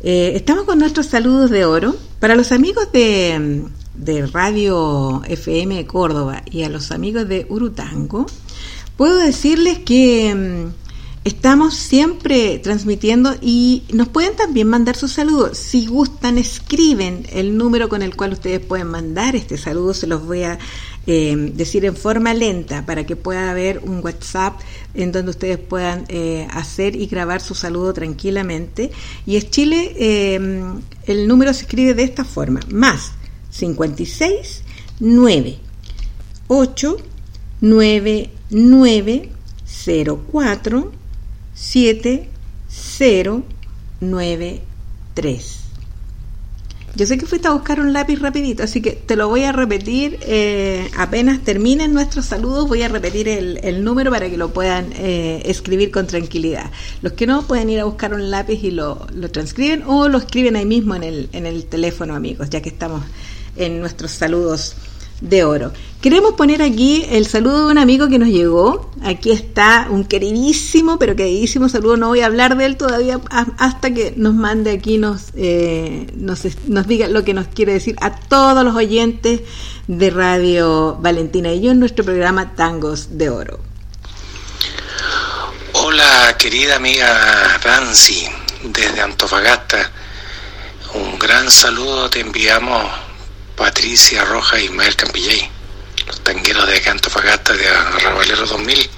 Eh, estamos con nuestros saludos de oro. Para los amigos de, de Radio FM Córdoba y a los amigos de Urutango, puedo decirles que mm, estamos siempre transmitiendo y nos pueden también mandar sus saludos. Si gustan, escriben el número con el cual ustedes pueden mandar este saludo, se los voy a eh, decir en forma lenta para que pueda haber un WhatsApp en donde ustedes puedan eh, hacer y grabar su saludo tranquilamente. Y es Chile, eh, el número se escribe de esta forma, más 56 9 8 9 9 04 7 0 9 3. Yo sé que fuiste a buscar un lápiz rapidito, así que te lo voy a repetir. Eh, apenas terminen nuestros saludos, voy a repetir el, número para que lo puedan eh, escribir con tranquilidad. Los que no pueden ir a buscar un lápiz y lo, lo transcriben o lo escriben ahí mismo en el, en el teléfono, amigos, ya que estamos en nuestros saludos de oro. Queremos poner aquí el saludo de un amigo que nos llegó. Aquí está un queridísimo, pero queridísimo saludo. No voy a hablar de él todavía hasta que nos mande aquí, nos, eh, nos, nos diga lo que nos quiere decir a todos los oyentes de Radio Valentina y yo en nuestro programa Tangos de Oro. Hola, querida amiga Nancy, desde Antofagasta. Un gran saludo te enviamos Patricia Roja y Ismael Campillay, los tangueros de Cantofagasta de Arrabalero 2000.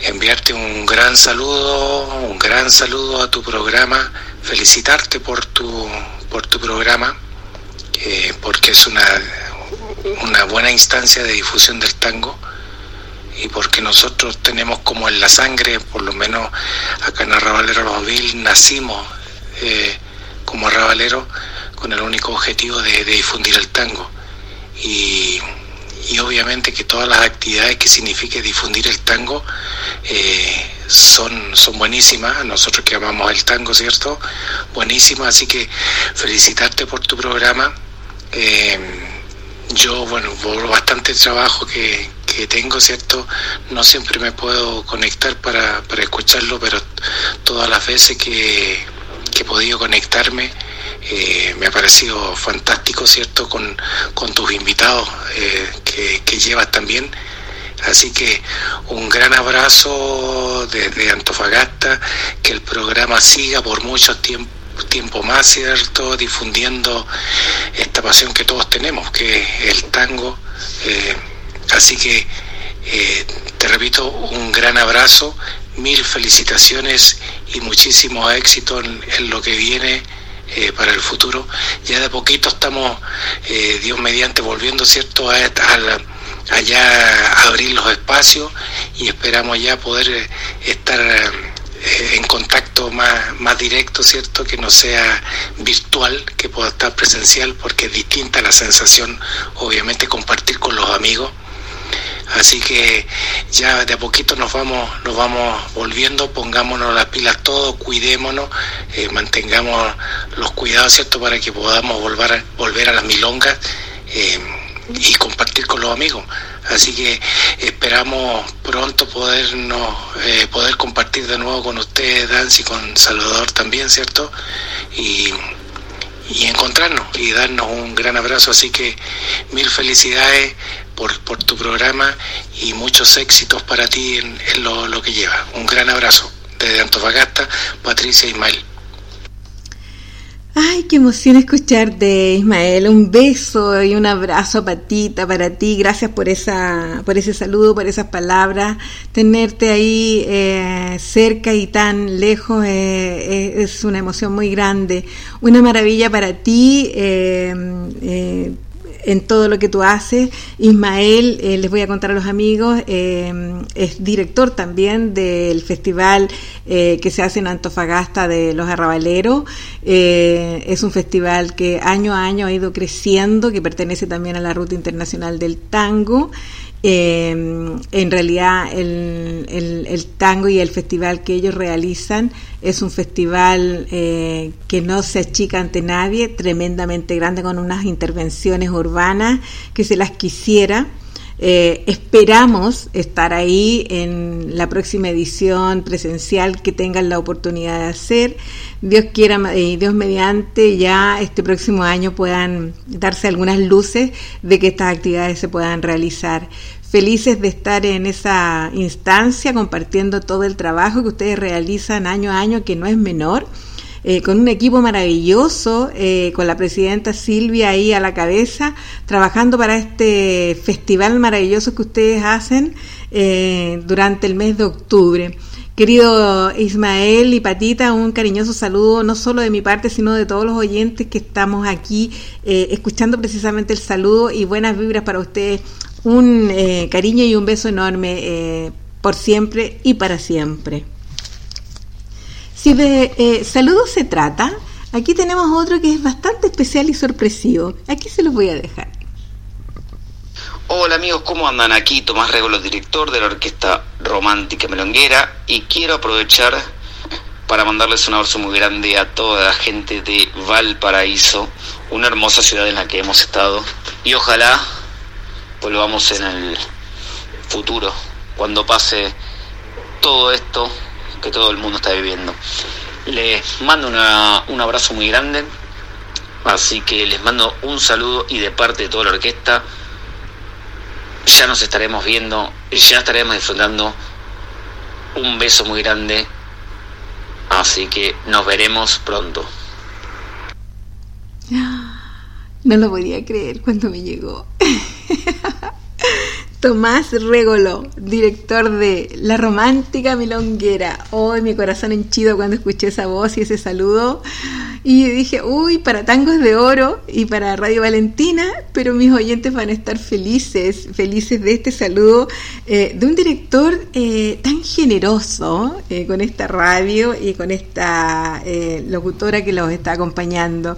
Enviarte un gran saludo, un gran saludo a tu programa, felicitarte por tu, por tu programa, eh, porque es una, una buena instancia de difusión del tango y porque nosotros tenemos como en la sangre, por lo menos acá en Arrabalero 2000, nacimos eh, como arrabalero con el único objetivo de, difundir el tango. Y, obviamente que todas las actividades que signifique difundir el tango eh, son, son buenísimas, nosotros que amamos el tango, ¿cierto? Buenísimas, así que felicitarte por tu programa. Eh, yo, bueno, por bastante trabajo que, que, tengo, ¿cierto? No siempre me puedo conectar para, para escucharlo, pero todas las veces que, que he podido conectarme, eh, me ha parecido fantástico, ¿cierto?, con, tus invitados eh, que, llevas también. Así que un gran abrazo desde Antofagasta, que el programa siga por mucho tiempo tiempo más, ¿cierto? Difundiendo esta pasión que todos tenemos, que es el tango. Eh, así que, te repito, un gran abrazo, mil felicitaciones y muchísimo éxito en lo que viene eh, para el futuro. Ya de poquito estamos, eh, Dios mediante, volviendo, ¿cierto?, a, allá abrir los espacios y esperamos ya poder eh, estar en contacto más, más directo, ¿cierto?, que no sea virtual, que pueda estar presencial, porque es distinta la sensación, obviamente, compartir con los amigos Así que ya de a poquito nos vamos, nos vamos volviendo, pongámonos las pilas todos, cuidémonos, eh, mantengamos los cuidados, ¿cierto?, para que podamos volver a, volver a las milongas eh, y compartir con los amigos. Así que esperamos pronto podernos, eh, poder compartir de nuevo con ustedes, Dancy, con Salvador también, ¿cierto? Y, y encontrarnos y darnos un gran abrazo. Así que mil felicidades por, tu programa y muchos éxitos para ti en, lo, que lleva. Un gran abrazo desde Antofagasta, Patricia Ismael. Ay, qué emoción escucharte, Ismael. Un beso y un abrazo patita para ti. Gracias por esa, por ese saludo, por esas palabras. Tenerte ahí eh, cerca y tan lejos eh, eh, es una emoción muy grande. Una maravilla para ti en todo lo que tú haces. Ismael, eh, les voy a contar a los amigos, eh, es director también del festival eh, que se hace en Antofagasta de los Arrabaleros. es un festival que año a año ha ido creciendo, que pertenece también a la Ruta Internacional del Tango. Eh, en realidad el, el, tango y el festival que ellos realizan es un festival eh, que no se achica ante nadie, tremendamente grande con unas intervenciones urbanas que se las quisiera. Eh, esperamos estar ahí en la próxima edición presencial que tengan la oportunidad de hacer. Dios quiera y Dios mediante ya este próximo año puedan darse algunas luces de que estas actividades se puedan realizar. Felices de estar en esa instancia compartiendo todo el trabajo que ustedes realizan año a año, que no es menor eh, con un equipo maravilloso, eh, con la presidenta Silvia ahí a la cabeza, trabajando para este festival maravilloso que ustedes hacen eh, durante el mes de octubre. Querido Ismael y Patita, un cariñoso saludo no solo de mi parte, sino de todos los oyentes que estamos aquí escuchando precisamente el saludo y buenas vibras para ustedes. Un cariño y un beso enorme por siempre y para siempre. Si de eh, saludos se trata, Aquí tenemos otro que es bastante especial y sorpresivo. Aquí se los voy a dejar. Hola amigos, ¿cómo andan? Aquí Tomás Regolo, director de la Orquesta Romántica Melonguera y quiero aprovechar para mandarles un abrazo muy grande a toda la gente de Valparaíso, una hermosa ciudad en la que hemos estado y ojalá volvamos en el futuro, cuando pase todo esto que todo el mundo está viviendo. Les mando un abrazo muy grande, así que les mando un saludo y de parte de toda la orquesta ya nos estaremos viendo, ya estaremos disfrutando. Un beso muy grande, así que nos veremos pronto. <gasps> No lo podía creer cuando me llegó. <laughs> Tomás Regolo, director de La Romántica Milonguera. Hoy mi corazón henchido cuando escuché esa voz y ese saludo. Y dije, uy, para Tangos de Oro y para Radio Valentina, pero mis oyentes van a estar felices, felices de este saludo eh, de un director eh, tan generoso eh, con esta radio y con esta locutora que los está acompañando.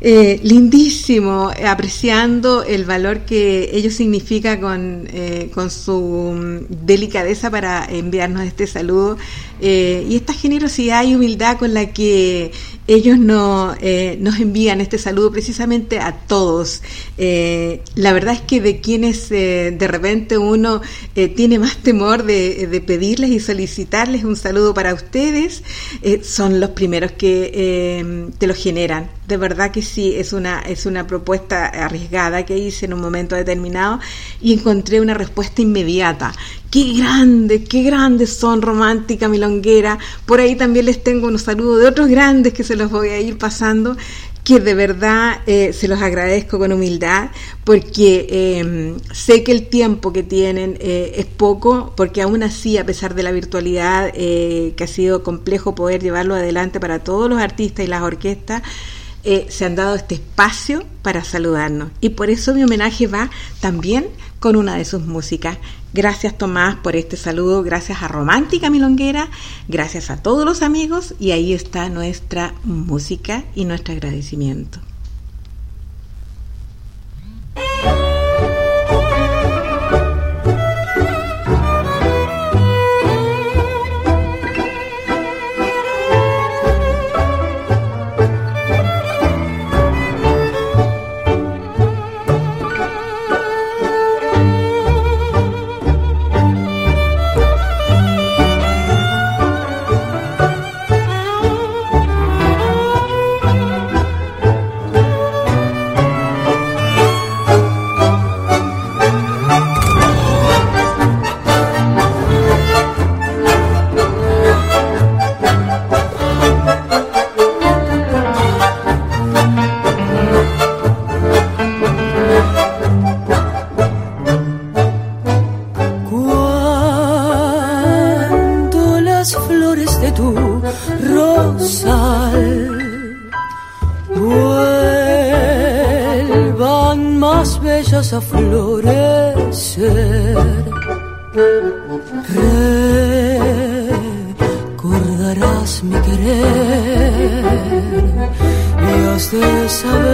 Eh, lindísimo, apreciando el valor que ello significa con, eh, con su mm, delicadeza para enviarnos este saludo eh, y esta generosidad y humildad con la que ellos no, eh, nos envían este saludo precisamente a todos. Eh, la verdad es que de quienes de repente uno tiene más temor de, de, pedirles y solicitarles un saludo para ustedes, son los primeros que te lo generan. De verdad que sí, es una, es una propuesta arriesgada que hice en un momento determinado y encontré una respuesta inmediata qué grandes, qué grandes son Romántica Milonguera. Por ahí también les tengo unos saludos de otros grandes que se los voy a ir pasando que de verdad eh, se los agradezco con humildad porque em, sé que el tiempo que tienen eh, es poco, porque aún así, a pesar de la virtualidad, eh, que ha sido complejo poder llevarlo adelante para todos los artistas y las orquestas, se han dado este espacio para saludarnos. Y por eso mi homenaje va también con una de sus músicas. Gracias Tomás por este saludo, gracias a Romántica Milonguera, gracias a todos los amigos y ahí está nuestra música y nuestro agradecimiento. Recordarás mi querer y has de saber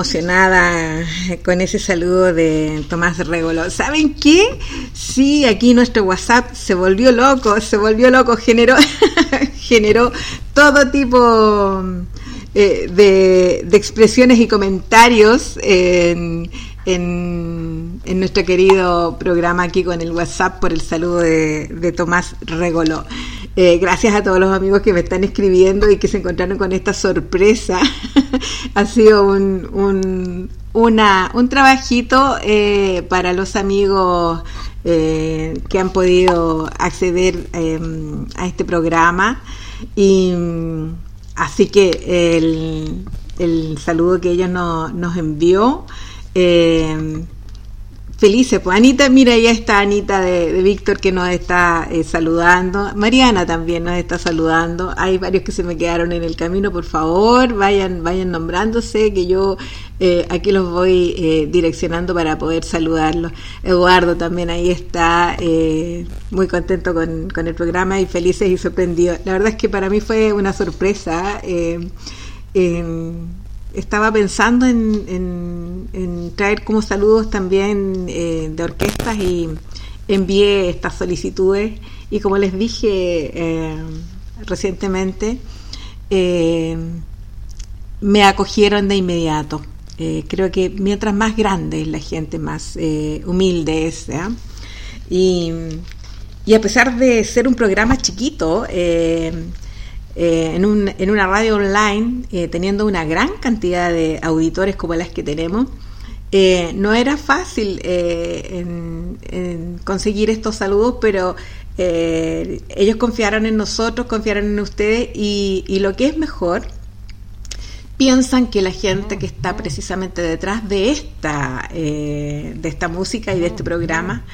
emocionada con ese saludo de Tomás Regolo. ¿Saben qué? Sí, aquí nuestro WhatsApp se volvió loco, se volvió loco, generó, <laughs> generó todo tipo eh, de, expresiones y comentarios en, en, en, nuestro querido programa aquí con el WhatsApp por el saludo de, de Tomás Regolo. Eh, gracias a todos los amigos que me están escribiendo y que se encontraron con esta sorpresa. <laughs> <laughs> ha sido un, un, un trabajito eh, para los amigos eh, que han podido acceder em, a este programa. Y así que el, el saludo que ella no, nos envió. Eh, felices. Pues Anita, mira, ya está Anita de, Víctor que nos está eh, saludando. Mariana también nos está saludando. Hay varios que se me quedaron en el camino. Por favor, vayan, vayan nombrándose, que yo eh, aquí los voy eh, direccionando para poder saludarlos. Eduardo también ahí está, muy contento con, con, el programa y felices y sorprendidos. La verdad es que para mí fue una sorpresa estaba pensando en, traer como saludos también eh, de orquestas y envié estas solicitudes. Y como les dije eh, recientemente eh, me acogieron de inmediato. Creo que mientras más grande es la gente más humilde es y, a pesar de ser un programa chiquito eh, en, un, en, una radio online, eh, teniendo una gran cantidad de auditores como las que tenemos, eh, no era fácil en, conseguir estos saludos, pero ellos confiaron en nosotros, confiaron en ustedes y, y lo que es mejor, piensan que la gente que está precisamente detrás de esta, de esta música y de este programa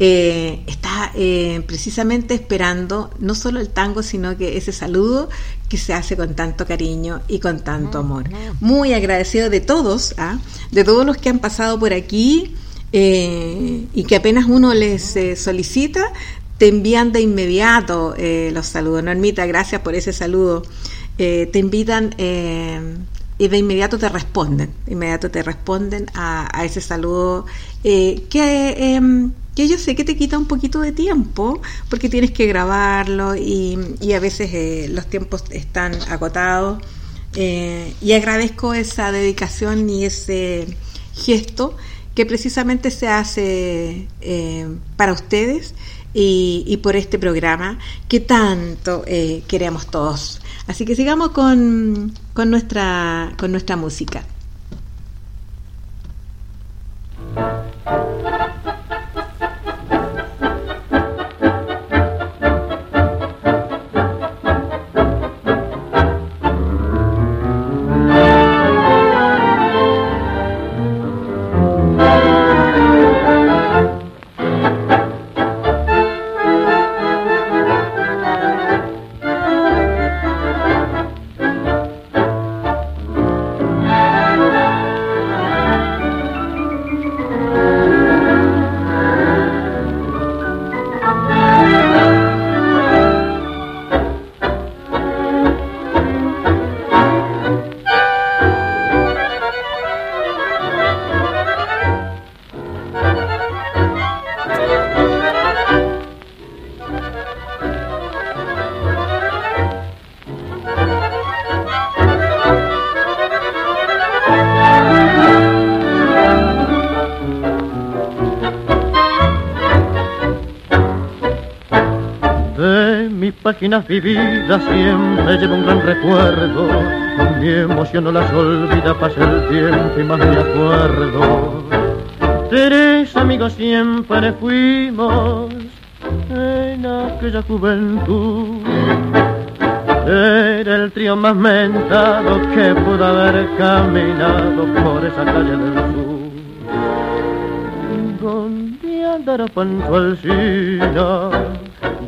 eh, está eh, precisamente esperando no solo el tango, sino que ese saludo que se hace con tanto cariño y con tanto amor. Muy agradecido de todos, ¿ah? de todos los que han pasado por aquí eh, y que apenas uno les solicita, te envían de inmediato los saludos. Normita, gracias por ese saludo. Te invitan y de inmediato te responden, de inmediato te responden a, ese saludo que em, que yo sé que te quita un poquito de tiempo porque tienes que grabarlo y, a veces eh, los tiempos están acotados eh, y agradezco esa dedicación y ese gesto que precisamente se hace eh, para ustedes y, por este programa que tanto queremos todos. Así que sigamos con, con, nuestra, con nuestra música. Páginas vividas siempre llevo un gran recuerdo. Mi emoción no las olvida, pasa el tiempo y más me acuerdo. Tres amigos siempre fuimos en aquella juventud. Era el trío más mentado que pudo haber caminado por esa calle del sur. ¿Dónde andará Pancho Alcina?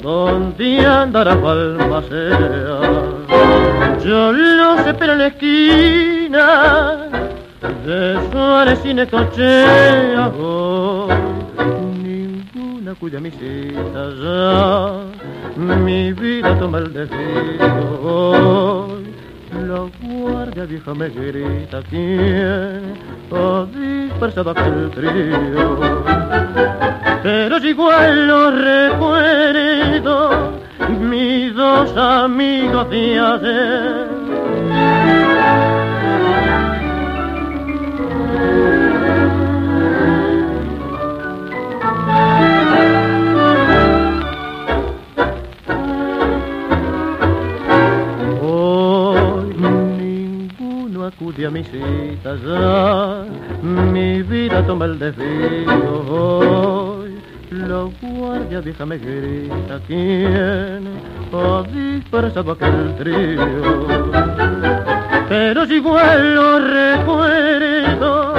¿Dónde andará Balmacea? Yo lo sé, pero en la esquina de Suárez y Necochea ninguna cuya misita ya mi vida toma el destino la guardia vieja me grita quién ha dispersado aquel trío. Pero si igual lo recuerdo, mis dos amigos de ayer. acude a mi cita ya, mi vida toma el desvío hoy. La guardia vieja me grita quién ha dispersado aquel trío. Pero si vuelo recuerdo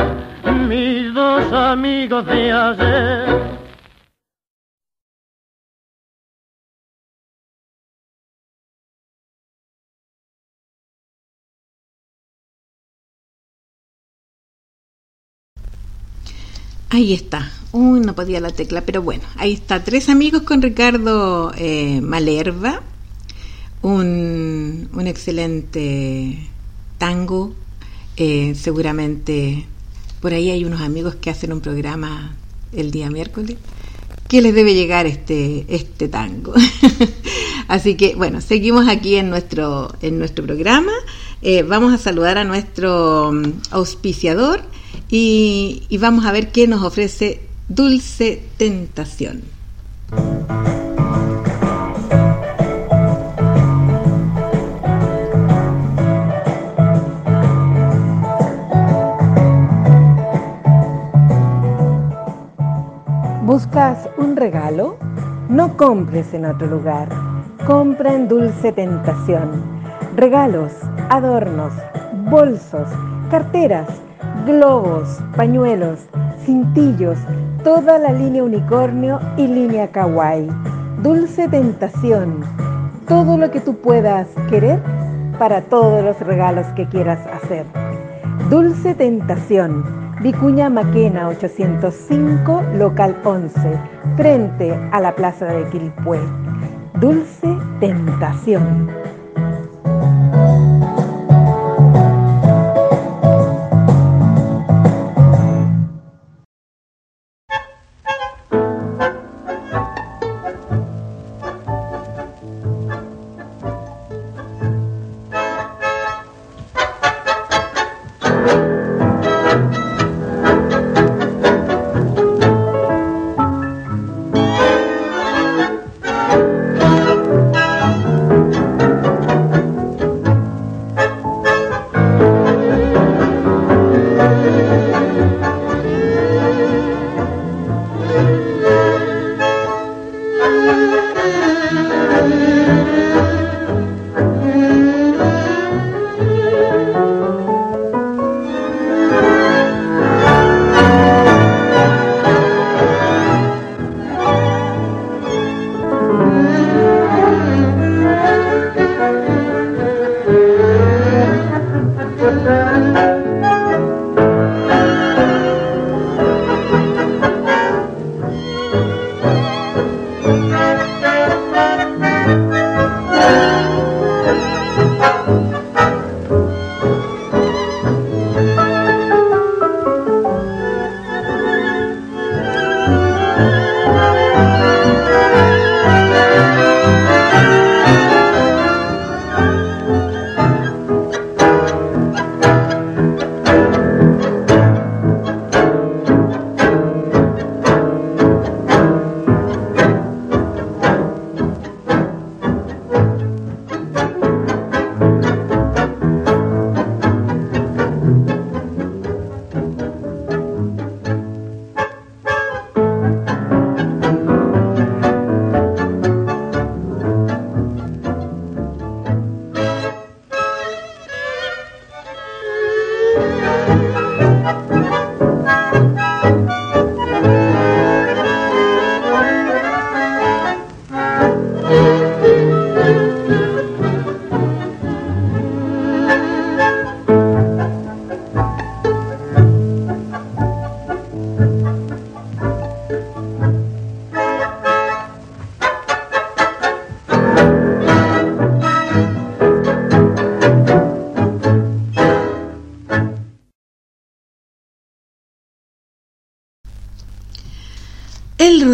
mis dos amigos de ayer Ahí está. Uy, no podía la tecla, pero bueno, ahí está. Tres amigos con Ricardo eh, Malerva. Un, un, excelente tango. Eh, seguramente por ahí hay unos amigos que hacen un programa el día miércoles que les debe llegar este, este tango. <laughs> Así que bueno, seguimos aquí en nuestro, en nuestro programa. Eh, vamos a saludar a nuestro mm, auspiciador y, y vamos a ver qué nos ofrece Dulce Tentación. ¿Buscas un regalo? No compres en otro lugar. Compra en Dulce Tentación. Regalos, adornos, bolsos, carteras globos, pañuelos, cintillos, toda la línea unicornio y línea kawaii. Dulce tentación, todo lo que tú puedas querer para todos los regalos que quieras hacer. Dulce tentación, Vicuña Maquena 805, local 11, frente a la plaza de Quilpué. Dulce tentación.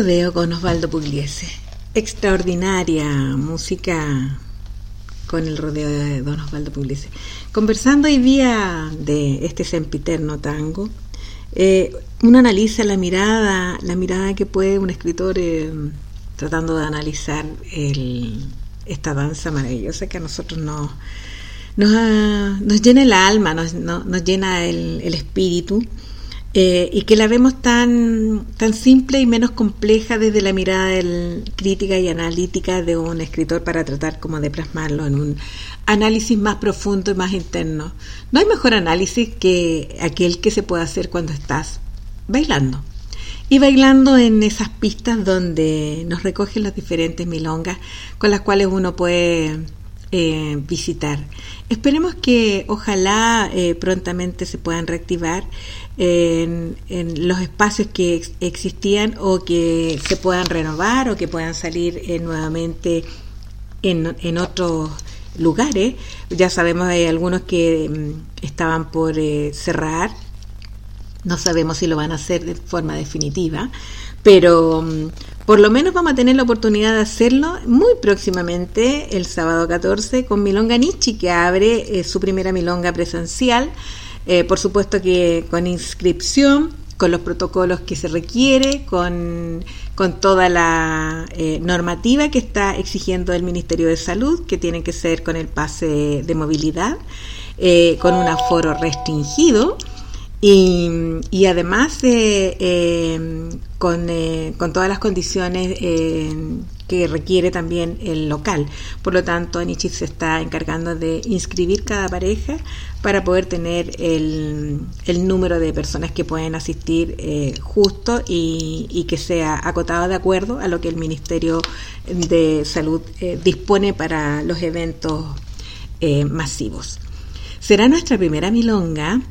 Rodeo con Osvaldo Pugliese. Extraordinaria música con el rodeo de don Osvaldo Pugliese. Conversando hoy día de este sempiterno tango, eh, uno analiza la mirada, la mirada que puede un escritor eh, tratando de analizar esta danza maravillosa que a nosotros nos, nos, llena el alma, nos, llena el, espíritu. Eh, y que la vemos tan, tan simple y menos compleja desde la mirada crítica y analítica de un escritor para tratar como de plasmarlo en un análisis más profundo y más interno. No hay mejor análisis que aquel que se puede hacer cuando estás bailando. Y bailando en esas pistas donde nos recogen las diferentes milongas con las cuales uno puede eh, visitar. Esperemos que ojalá eh, prontamente se puedan reactivar en, los espacios que existían o que se puedan renovar o que puedan salir eh, nuevamente en, en otros lugares. Ya sabemos hay algunos que mm, estaban por eh, cerrar. No sabemos si lo van a hacer de forma definitiva, pero mm, por lo menos vamos a tener la oportunidad de hacerlo muy próximamente, el sábado 14, con Milonga Nichi, que abre eh, su primera milonga presencial. Eh, por supuesto que con inscripción, con los protocolos que se requiere, con con toda la eh, normativa que está exigiendo el Ministerio de Salud, que tiene que ser con el pase de movilidad, eh, con un aforo restringido. Y, además eh, con, con, todas las condiciones que requiere también el local. Por lo tanto, Anichit se está encargando de inscribir cada pareja para poder tener el, el número de personas que pueden asistir eh, justo y, que sea acotado de acuerdo a lo que el Ministerio de Salud eh, dispone para los eventos eh, masivos. Será nuestra primera milonga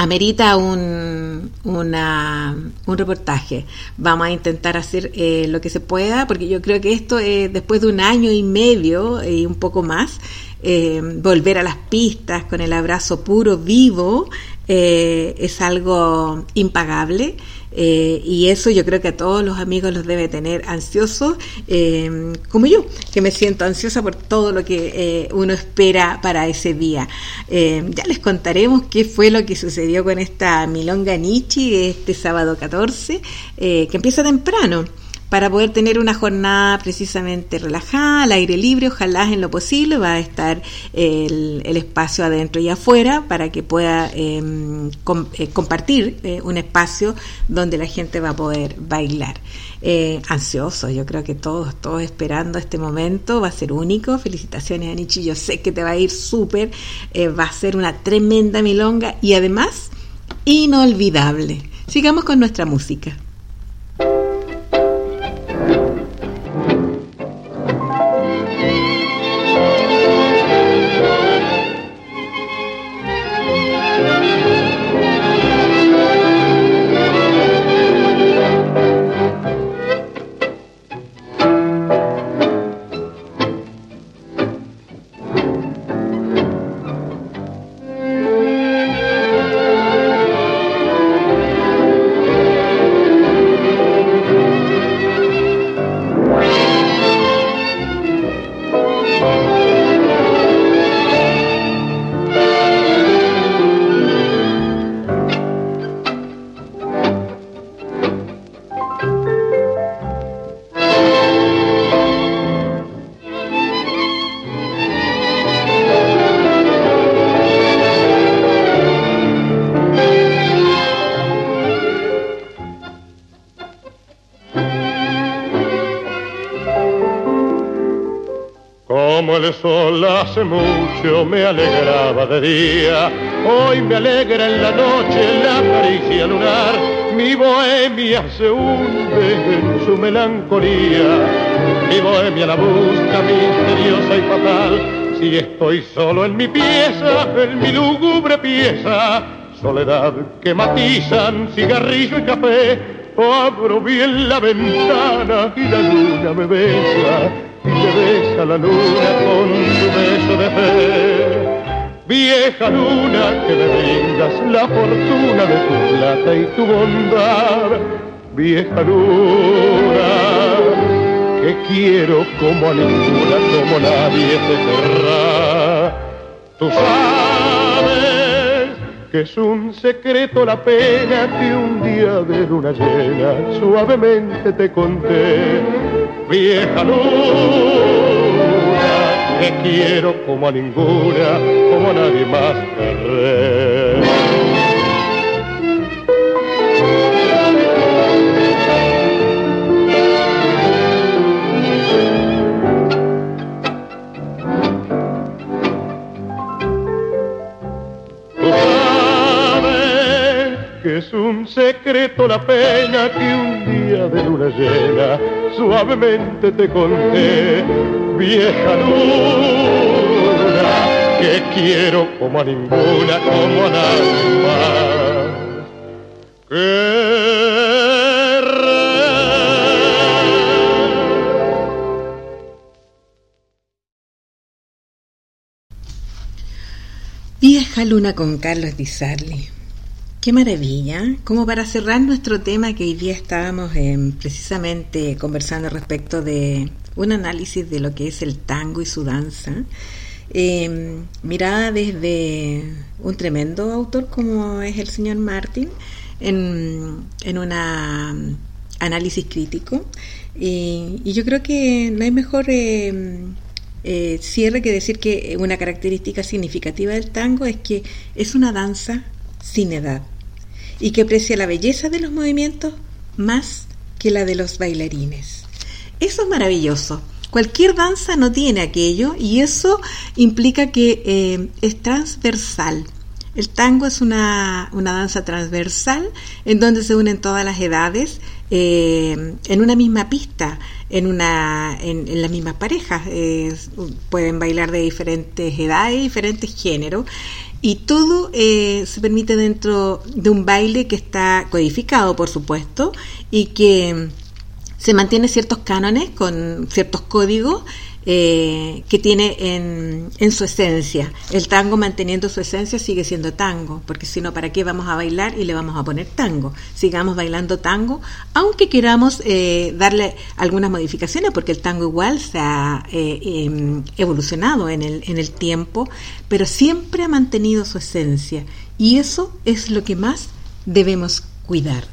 amerita un, un reportaje. Vamos a intentar hacer eh, lo que se pueda, porque yo creo que esto, eh, después de un año y medio y un poco más, eh, volver a las pistas con el abrazo puro, vivo, es algo impagable. Eh, y eso yo creo que a todos los amigos los debe tener ansiosos, eh, como yo, que me siento ansiosa por todo lo que eh, uno espera para ese día. ya les contaremos qué fue lo que sucedió con esta Milonga Nichi este sábado 14, que empieza temprano para poder tener una jornada precisamente relajada, al aire libre, ojalá en lo posible, va a estar el, espacio adentro y afuera para que pueda em, eh, compartir eh, un espacio donde la gente va a poder bailar. Eh, ansioso, yo creo que todos, todos esperando este momento, va a ser único, felicitaciones Anichi, yo sé que te va a ir súper, va a ser una tremenda milonga y además inolvidable. Sigamos con nuestra música. Hace mucho me alegraba de día, hoy me alegra en la noche la caricia lunar, mi bohemia se hunde en su melancolía, mi bohemia la busca misteriosa y fatal, si estoy solo en mi pieza, en mi lúgubre pieza, soledad que matizan cigarrillo y café, abro bien la ventana y la luna me besa te besa la luna Vieja luna que me vengas la fortuna de tu plata y tu bondad. vieja luna, que quiero como a ninguna, como nadie te querrá. Tú sabes que es un secreto la pena que un día de luna llena suavemente te conté, vieja luna te quiero como a ninguna, nadie más querré. Que es un secreto la pena que un día de luna llena suavemente te conté, vieja luna, que quiero como a ninguna, como a nadie más. Vieja luna con Carlos Di Sarli. Qué maravilla, como para cerrar nuestro tema que hoy día estábamos eh, precisamente conversando respecto de un análisis de lo que es el tango y su danza, eh, mirada desde un tremendo autor como es el señor Martin, en, en un análisis crítico. Y, yo creo que no hay mejor eh, eh, cierre que decir que una característica significativa del tango es que es una danza sin edad y que aprecia la belleza de los movimientos más que la de los bailarines. Eso es maravilloso. Cualquier danza no tiene aquello y eso implica que eh, es transversal. El tango es una, una, danza transversal en donde se unen todas las edades eh, en una misma pista, en, una, en, las mismas parejas. Pueden bailar de diferentes edades, diferentes géneros. Y todo eh, se permite dentro de un baile que está codificado, por supuesto, y que se mantiene ciertos cánones con ciertos códigos eh, que tiene en, en, su esencia. El tango manteniendo su esencia sigue siendo tango, porque si no, ¿para qué vamos a bailar y le vamos a poner tango? Sigamos bailando tango, aunque queramos eh, darle algunas modificaciones, porque el tango igual se ha eh, evolucionado en el, en el tiempo, pero siempre ha mantenido su esencia. Y eso es lo que más debemos cuidar.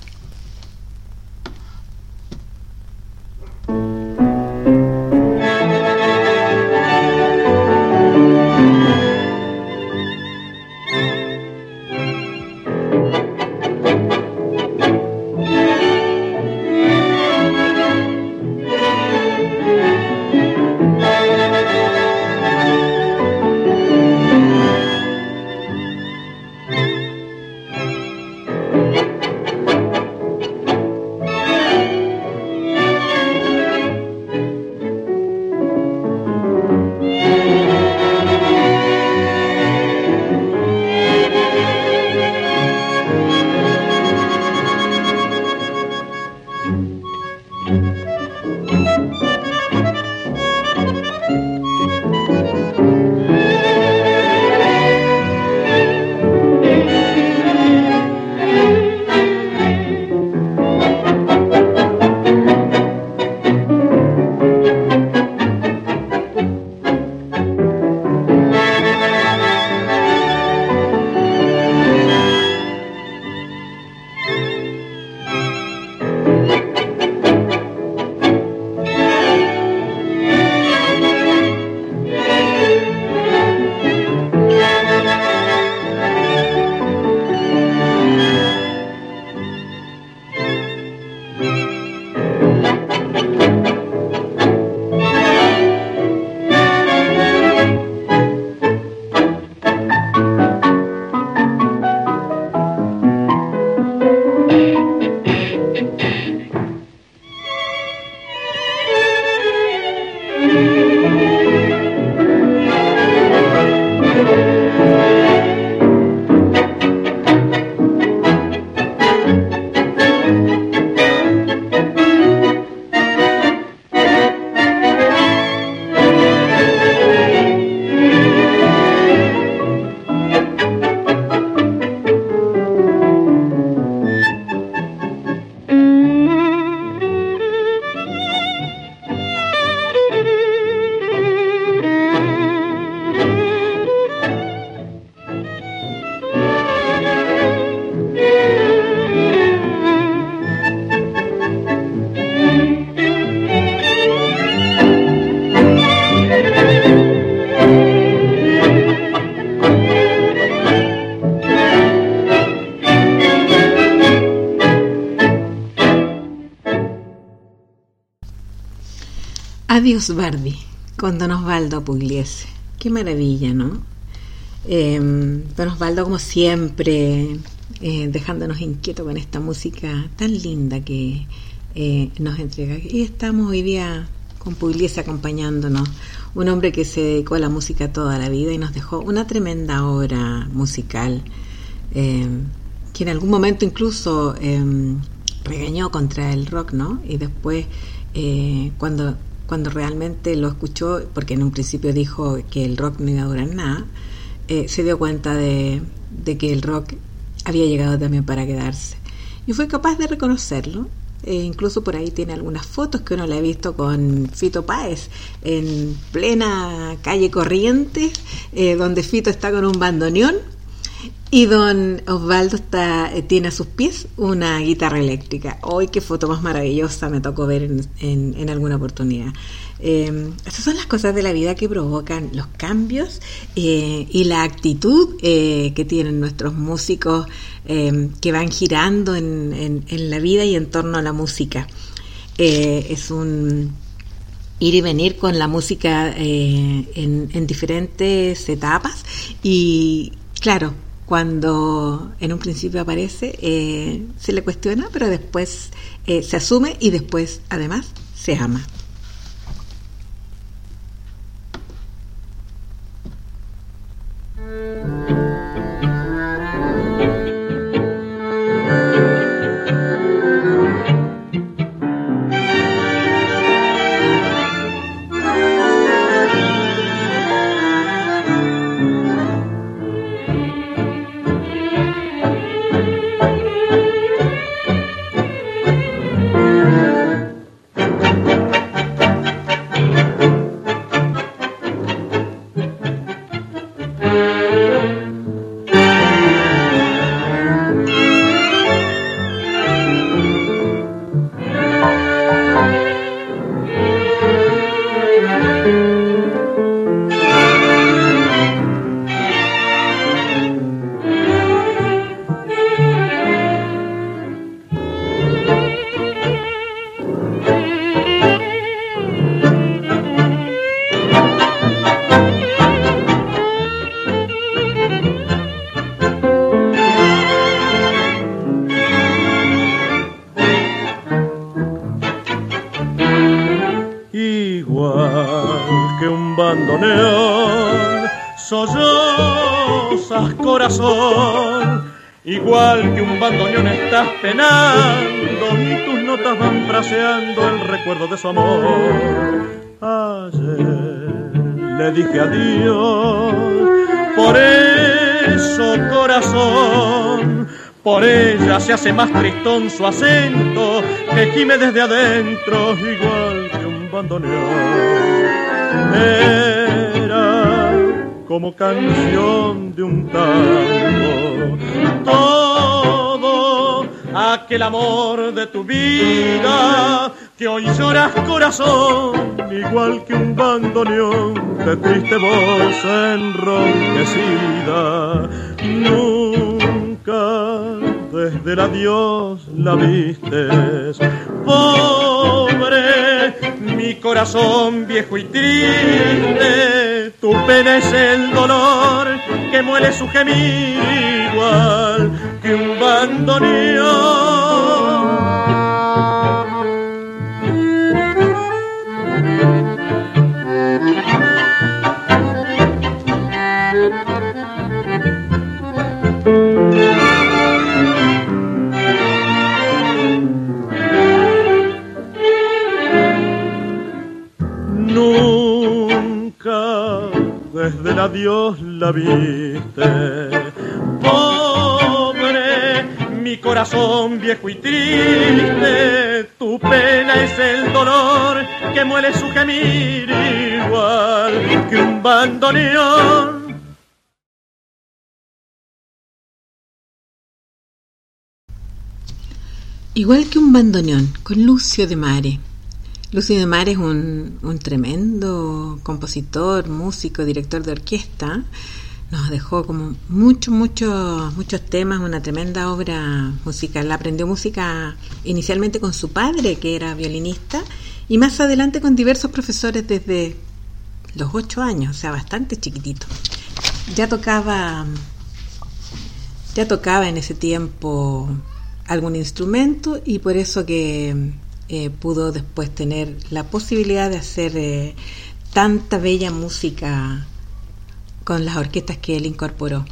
Adiós Bardi, con Don Osvaldo Pugliese. Qué maravilla, ¿no? Eh, don como siempre, eh, dejándonos inquietos con esta música tan linda que eh, nos entrega. Y estamos hoy día con Pugliese acompañándonos, un hombre que se dedicó a la música toda la vida y nos dejó una tremenda obra musical, eh, que en algún momento incluso regañó contra el rock, ¿no? Y después, cuando cuando realmente lo escuchó, porque en un principio dijo que el rock no iba a durar nada, se dio cuenta de, que el rock había llegado también para quedarse. Y fue capaz de reconocerlo. E incluso por ahí tiene algunas fotos que uno le ha visto con Fito Páez en plena calle Corrientes, eh, donde Fito está con un bandoneón y don Osvaldo está, eh, tiene a sus pies una guitarra eléctrica. Hoy qué foto más maravillosa me tocó ver en, en, alguna oportunidad. Eh, esas son las cosas de la vida que provocan los cambios eh, y la actitud eh, que tienen nuestros músicos eh, que van girando en, en, la vida y en torno a la música. es un ir y venir con la música en diferentes etapas y claro, cuando en un principio aparece, eh, se le cuestiona, pero después eh, se asume y después, además, se ama. De su amor. Ayer le dije adiós, por eso corazón, por ella se hace más tristón su acento que gime desde adentro igual que un bandoneón. Era como canción de un tango. Todo aquel amor de tu vida que hoy lloras corazón, igual que un bandoneón de triste voz enronquecida. Nunca desde el adiós la vistes, pobre mi corazón viejo y triste, tu pena es el dolor que muele su gemir igual que un bandoneón. Viste. Pobre, mi corazón viejo y triste, tu pena es el dolor que muele su gemir igual que un bandoneón. Igual que un bandoneón, con Lucio de Mare. Lucy de Mar es un, un, tremendo compositor, músico, director de orquesta. Nos dejó como muchos, muchos, muchos temas, una tremenda obra musical. Aprendió música inicialmente con su padre, que era violinista, y más adelante con diversos profesores desde los ocho años, o sea, bastante chiquitito. Ya tocaba, ya tocaba en ese tiempo algún instrumento y por eso que eh, pudo después tener la posibilidad de hacer eh, tanta bella música con las orquestas que él incorporó.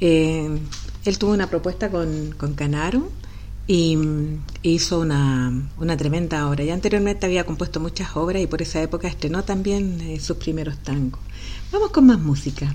Eh, él tuvo una propuesta con, con Canaro y hizo una, una, tremenda obra. Ya anteriormente había compuesto muchas obras y por esa época estrenó también sus primeros tangos. Vamos con más música.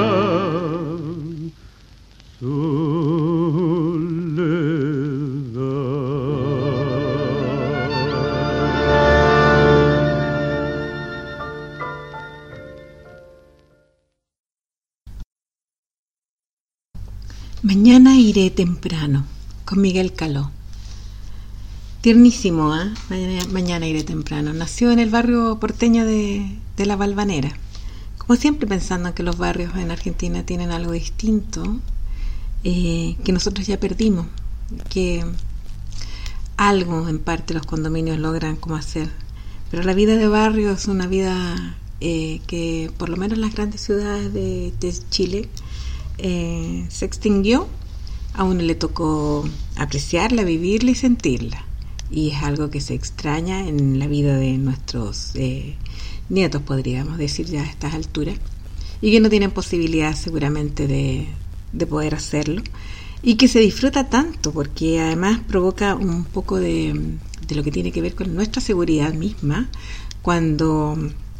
Mañana iré temprano con Miguel Caló. Tiernísimo, ¿eh? mañana, iré temprano. Nació en el barrio porteño de, La Balvanera. Como siempre pensando que los barrios en Argentina tienen algo distinto, eh, que nosotros ya perdimos, que algo en parte los condominios logran como hacer. Pero la vida de barrio es una vida eh, que por lo menos en las grandes ciudades de, Chile eh, se extinguió. A uno le tocó apreciarla, vivirla y sentirla y es algo que se extraña en la vida de nuestros eh, nietos, podríamos decir ya a estas alturas, y que no tienen posibilidad seguramente de, de poder hacerlo, y que se disfruta tanto, porque además provoca un poco de, de lo que tiene que ver con nuestra seguridad misma, cuando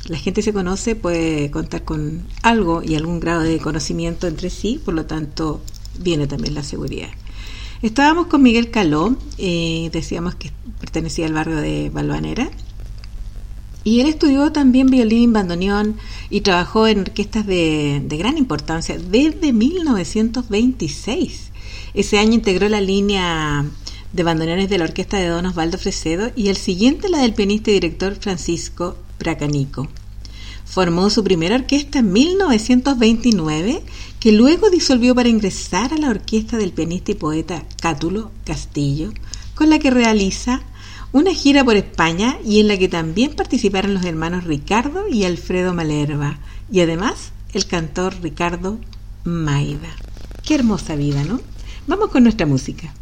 la gente se conoce puede contar con algo y algún grado de conocimiento entre sí, por lo tanto viene también la seguridad. Estábamos con Miguel Caló, eh, decíamos que pertenecía al barrio de Balvanera, y él estudió también violín, bandoneón y trabajó en orquestas de, gran importancia desde 1926. Ese año integró la línea de bandoneones de la orquesta de Don Osvaldo Fresedo y el siguiente la del pianista y director Francisco Bracanico. Formó su primera orquesta en 1929, que luego disolvió para ingresar a la orquesta del pianista y poeta Cátulo Castillo, con la que realiza una gira por España y en la que también participaron los hermanos Ricardo y Alfredo Malerva, y además el cantor Ricardo Maida. Qué hermosa vida, ¿no? Vamos con nuestra música.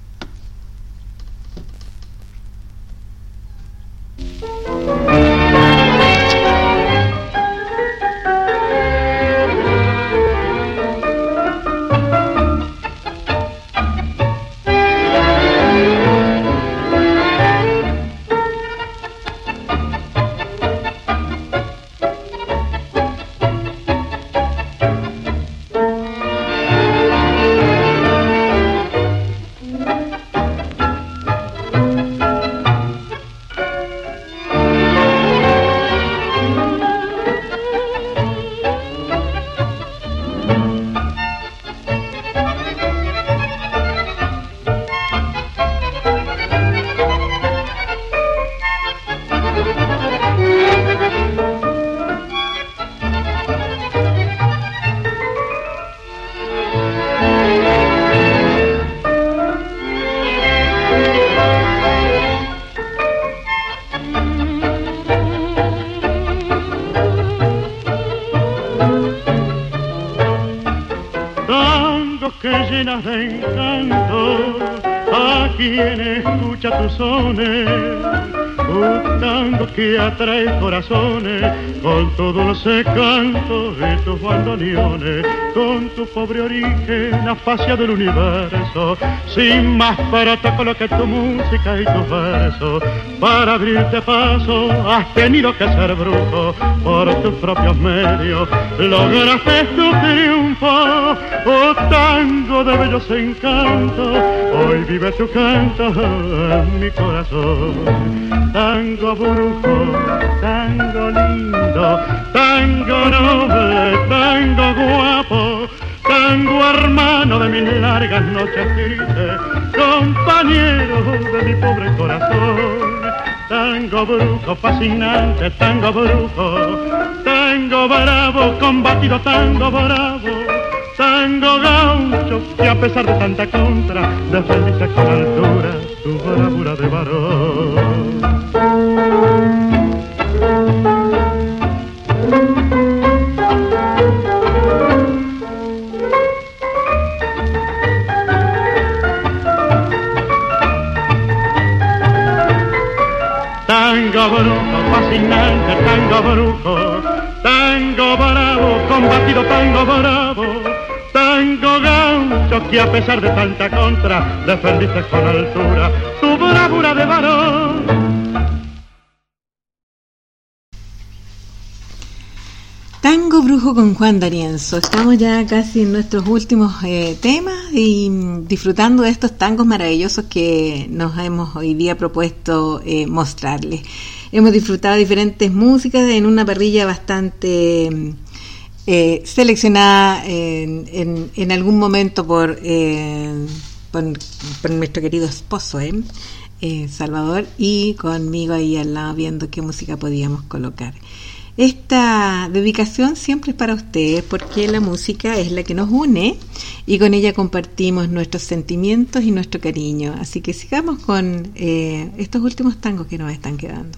Atrae corazones con todo los canto de tus bandoneones, con tu pobre origen afaciado del universo, sin más lo que tu música y tus versos. Para abrirte paso has tenido que ser brujo por tus propios medios, lograste tu triunfo, oh tango de bellos encantos, hoy vive tu canto en mi corazón. Tango brujo, tango lindo, tango noble, tango guapo, tango hermano de mis largas noches tristes, compañero de mi pobre corazón. Tango brujo, fascinante, tango brujo, tango bravo, combatido tango bravo, tango gaucho, que a pesar de tanta contra, defendiste con altura tu bravura de varón. Tango brujo, fascinante, tango brujo, tango bravo, combatido tango bravo, que a pesar de tanta contra defendiste con altura tu bravura de varón. Tango Brujo con Juan D'Arienzo. Estamos ya casi en nuestros últimos eh, temas y disfrutando de estos tangos maravillosos que nos hemos hoy día propuesto eh, mostrarles. Hemos disfrutado diferentes músicas en una parrilla bastante eh, seleccionada en, en, algún momento por, por, nuestro querido esposo, Salvador, y conmigo ahí al lado viendo qué música podíamos colocar. Esta dedicación siempre es para ustedes porque la música es la que nos une y con ella compartimos nuestros sentimientos y nuestro cariño. Así que sigamos con eh, estos últimos tangos que nos están quedando.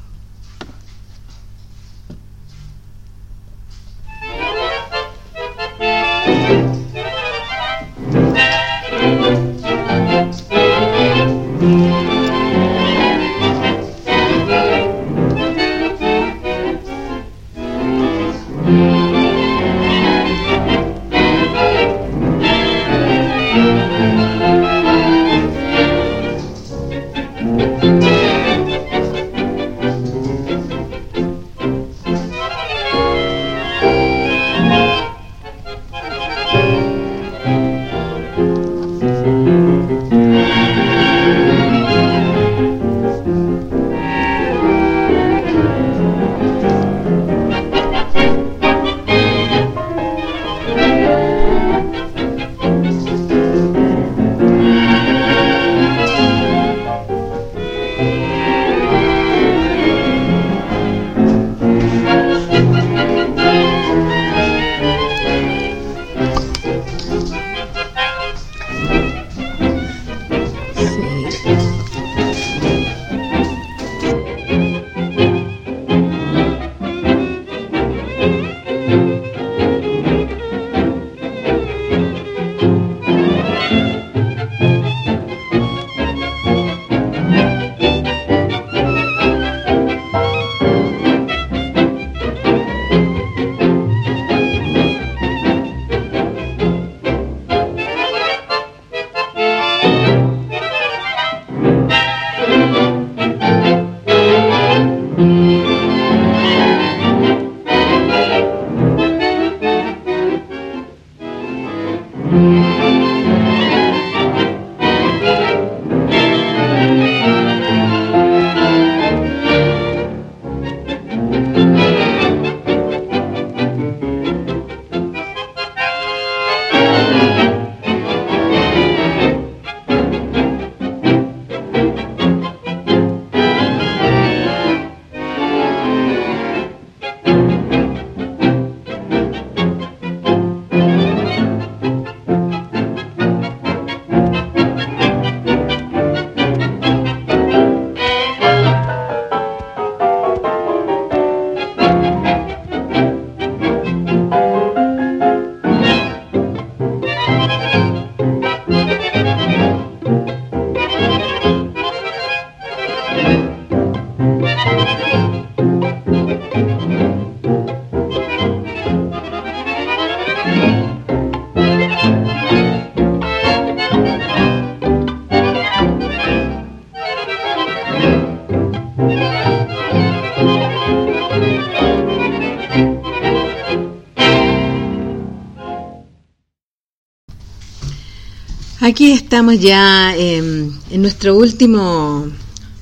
Aquí estamos ya en nuestro último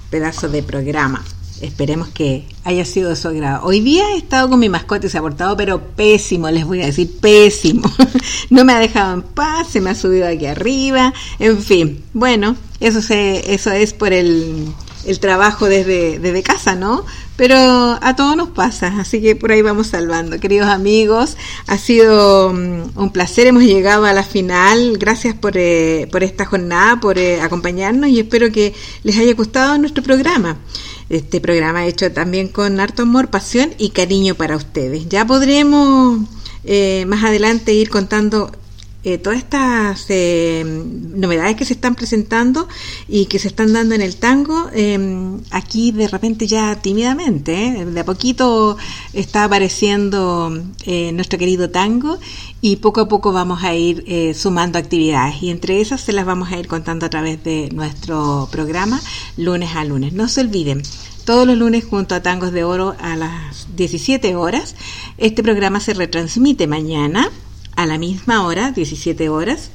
pedazo de programa. Esperemos que haya sido de su agrado. Hoy día he estado con mi mascota y se ha portado, pero pésimo, les voy a decir, pésimo. <laughs> no me ha dejado en paz, se me ha subido aquí arriba, en fin. Bueno, eso, se, eso es por el, trabajo desde casa, ¿no? Pero a todos nos pasa, así que por ahí vamos salvando. Queridos amigos, ha sido mm, un placer, hemos llegado a la final. Gracias por, eh, por esta jornada, por eh, acompañarnos y espero que les haya gustado nuestro programa. Este programa hecho también con harto amor, pasión y cariño para ustedes. Ya podremos eh, más adelante ir contando eh, todas estas eh, novedades que se están presentando y que se están dando en el tango, em, aquí de repente ya tímidamente, de a poquito está apareciendo nuestro querido tango y poco a poco vamos a ir sumando actividades y entre esas se las vamos a ir contando a través de nuestro programa lunes a lunes. No se olviden, todos los lunes junto a Tangos de Oro a las 17 horas. Este programa se retransmite mañana a la misma hora, 17 horas.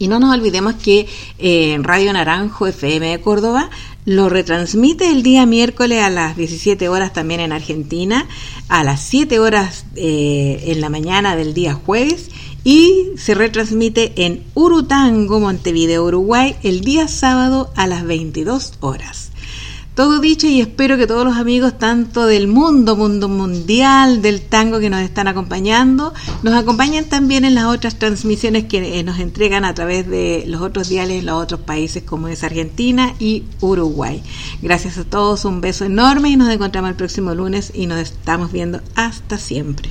Y no nos olvidemos que eh, Radio Naranjo FM de Córdoba lo retransmite el día miércoles a las 17 horas también en Argentina, a las 7 horas eh, en la mañana del día jueves y se retransmite en Urutango, Montevideo, Uruguay, el día sábado a las 22 horas. Todo dicho y espero que todos los amigos, tanto del mundo, mundo mundial, del tango que nos están acompañando, nos acompañen también en las otras transmisiones que eh, nos entregan a través de los otros diales en los otros países como es Argentina y Uruguay. Gracias a todos, un beso enorme y nos encontramos el próximo lunes y nos estamos viendo hasta siempre.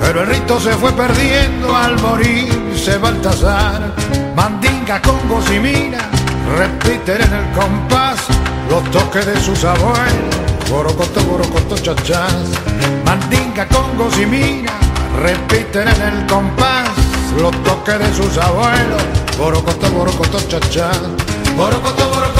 pero el rito se fue perdiendo al morirse Baltasar. Mandinga, con y mina, repiten en el compás los toques de sus abuelos. Borocoto, borocoto, chachás. Mandinga, con y mina, repiten en el compás los toques de sus abuelos. Borocoto, borocoto, chachás. Borocoto, borocoto,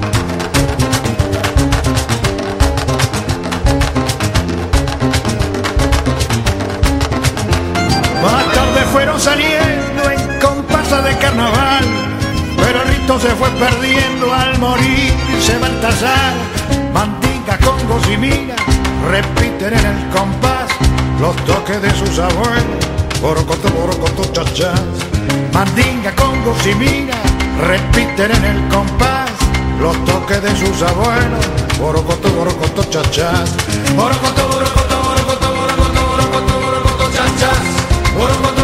Baltasar. Mandinga, congos y mina repiten en el compás los toques de sus abuelos. Borocoto, borocoto, chachás. Mandinga, congos y mina repiten en el compás los toques de sus abuelos. Borocoto, borocoto, chachás. Borocoto, borocoto, borocoto, borocoto, borocoto, borocoto, chachás. Borocoto,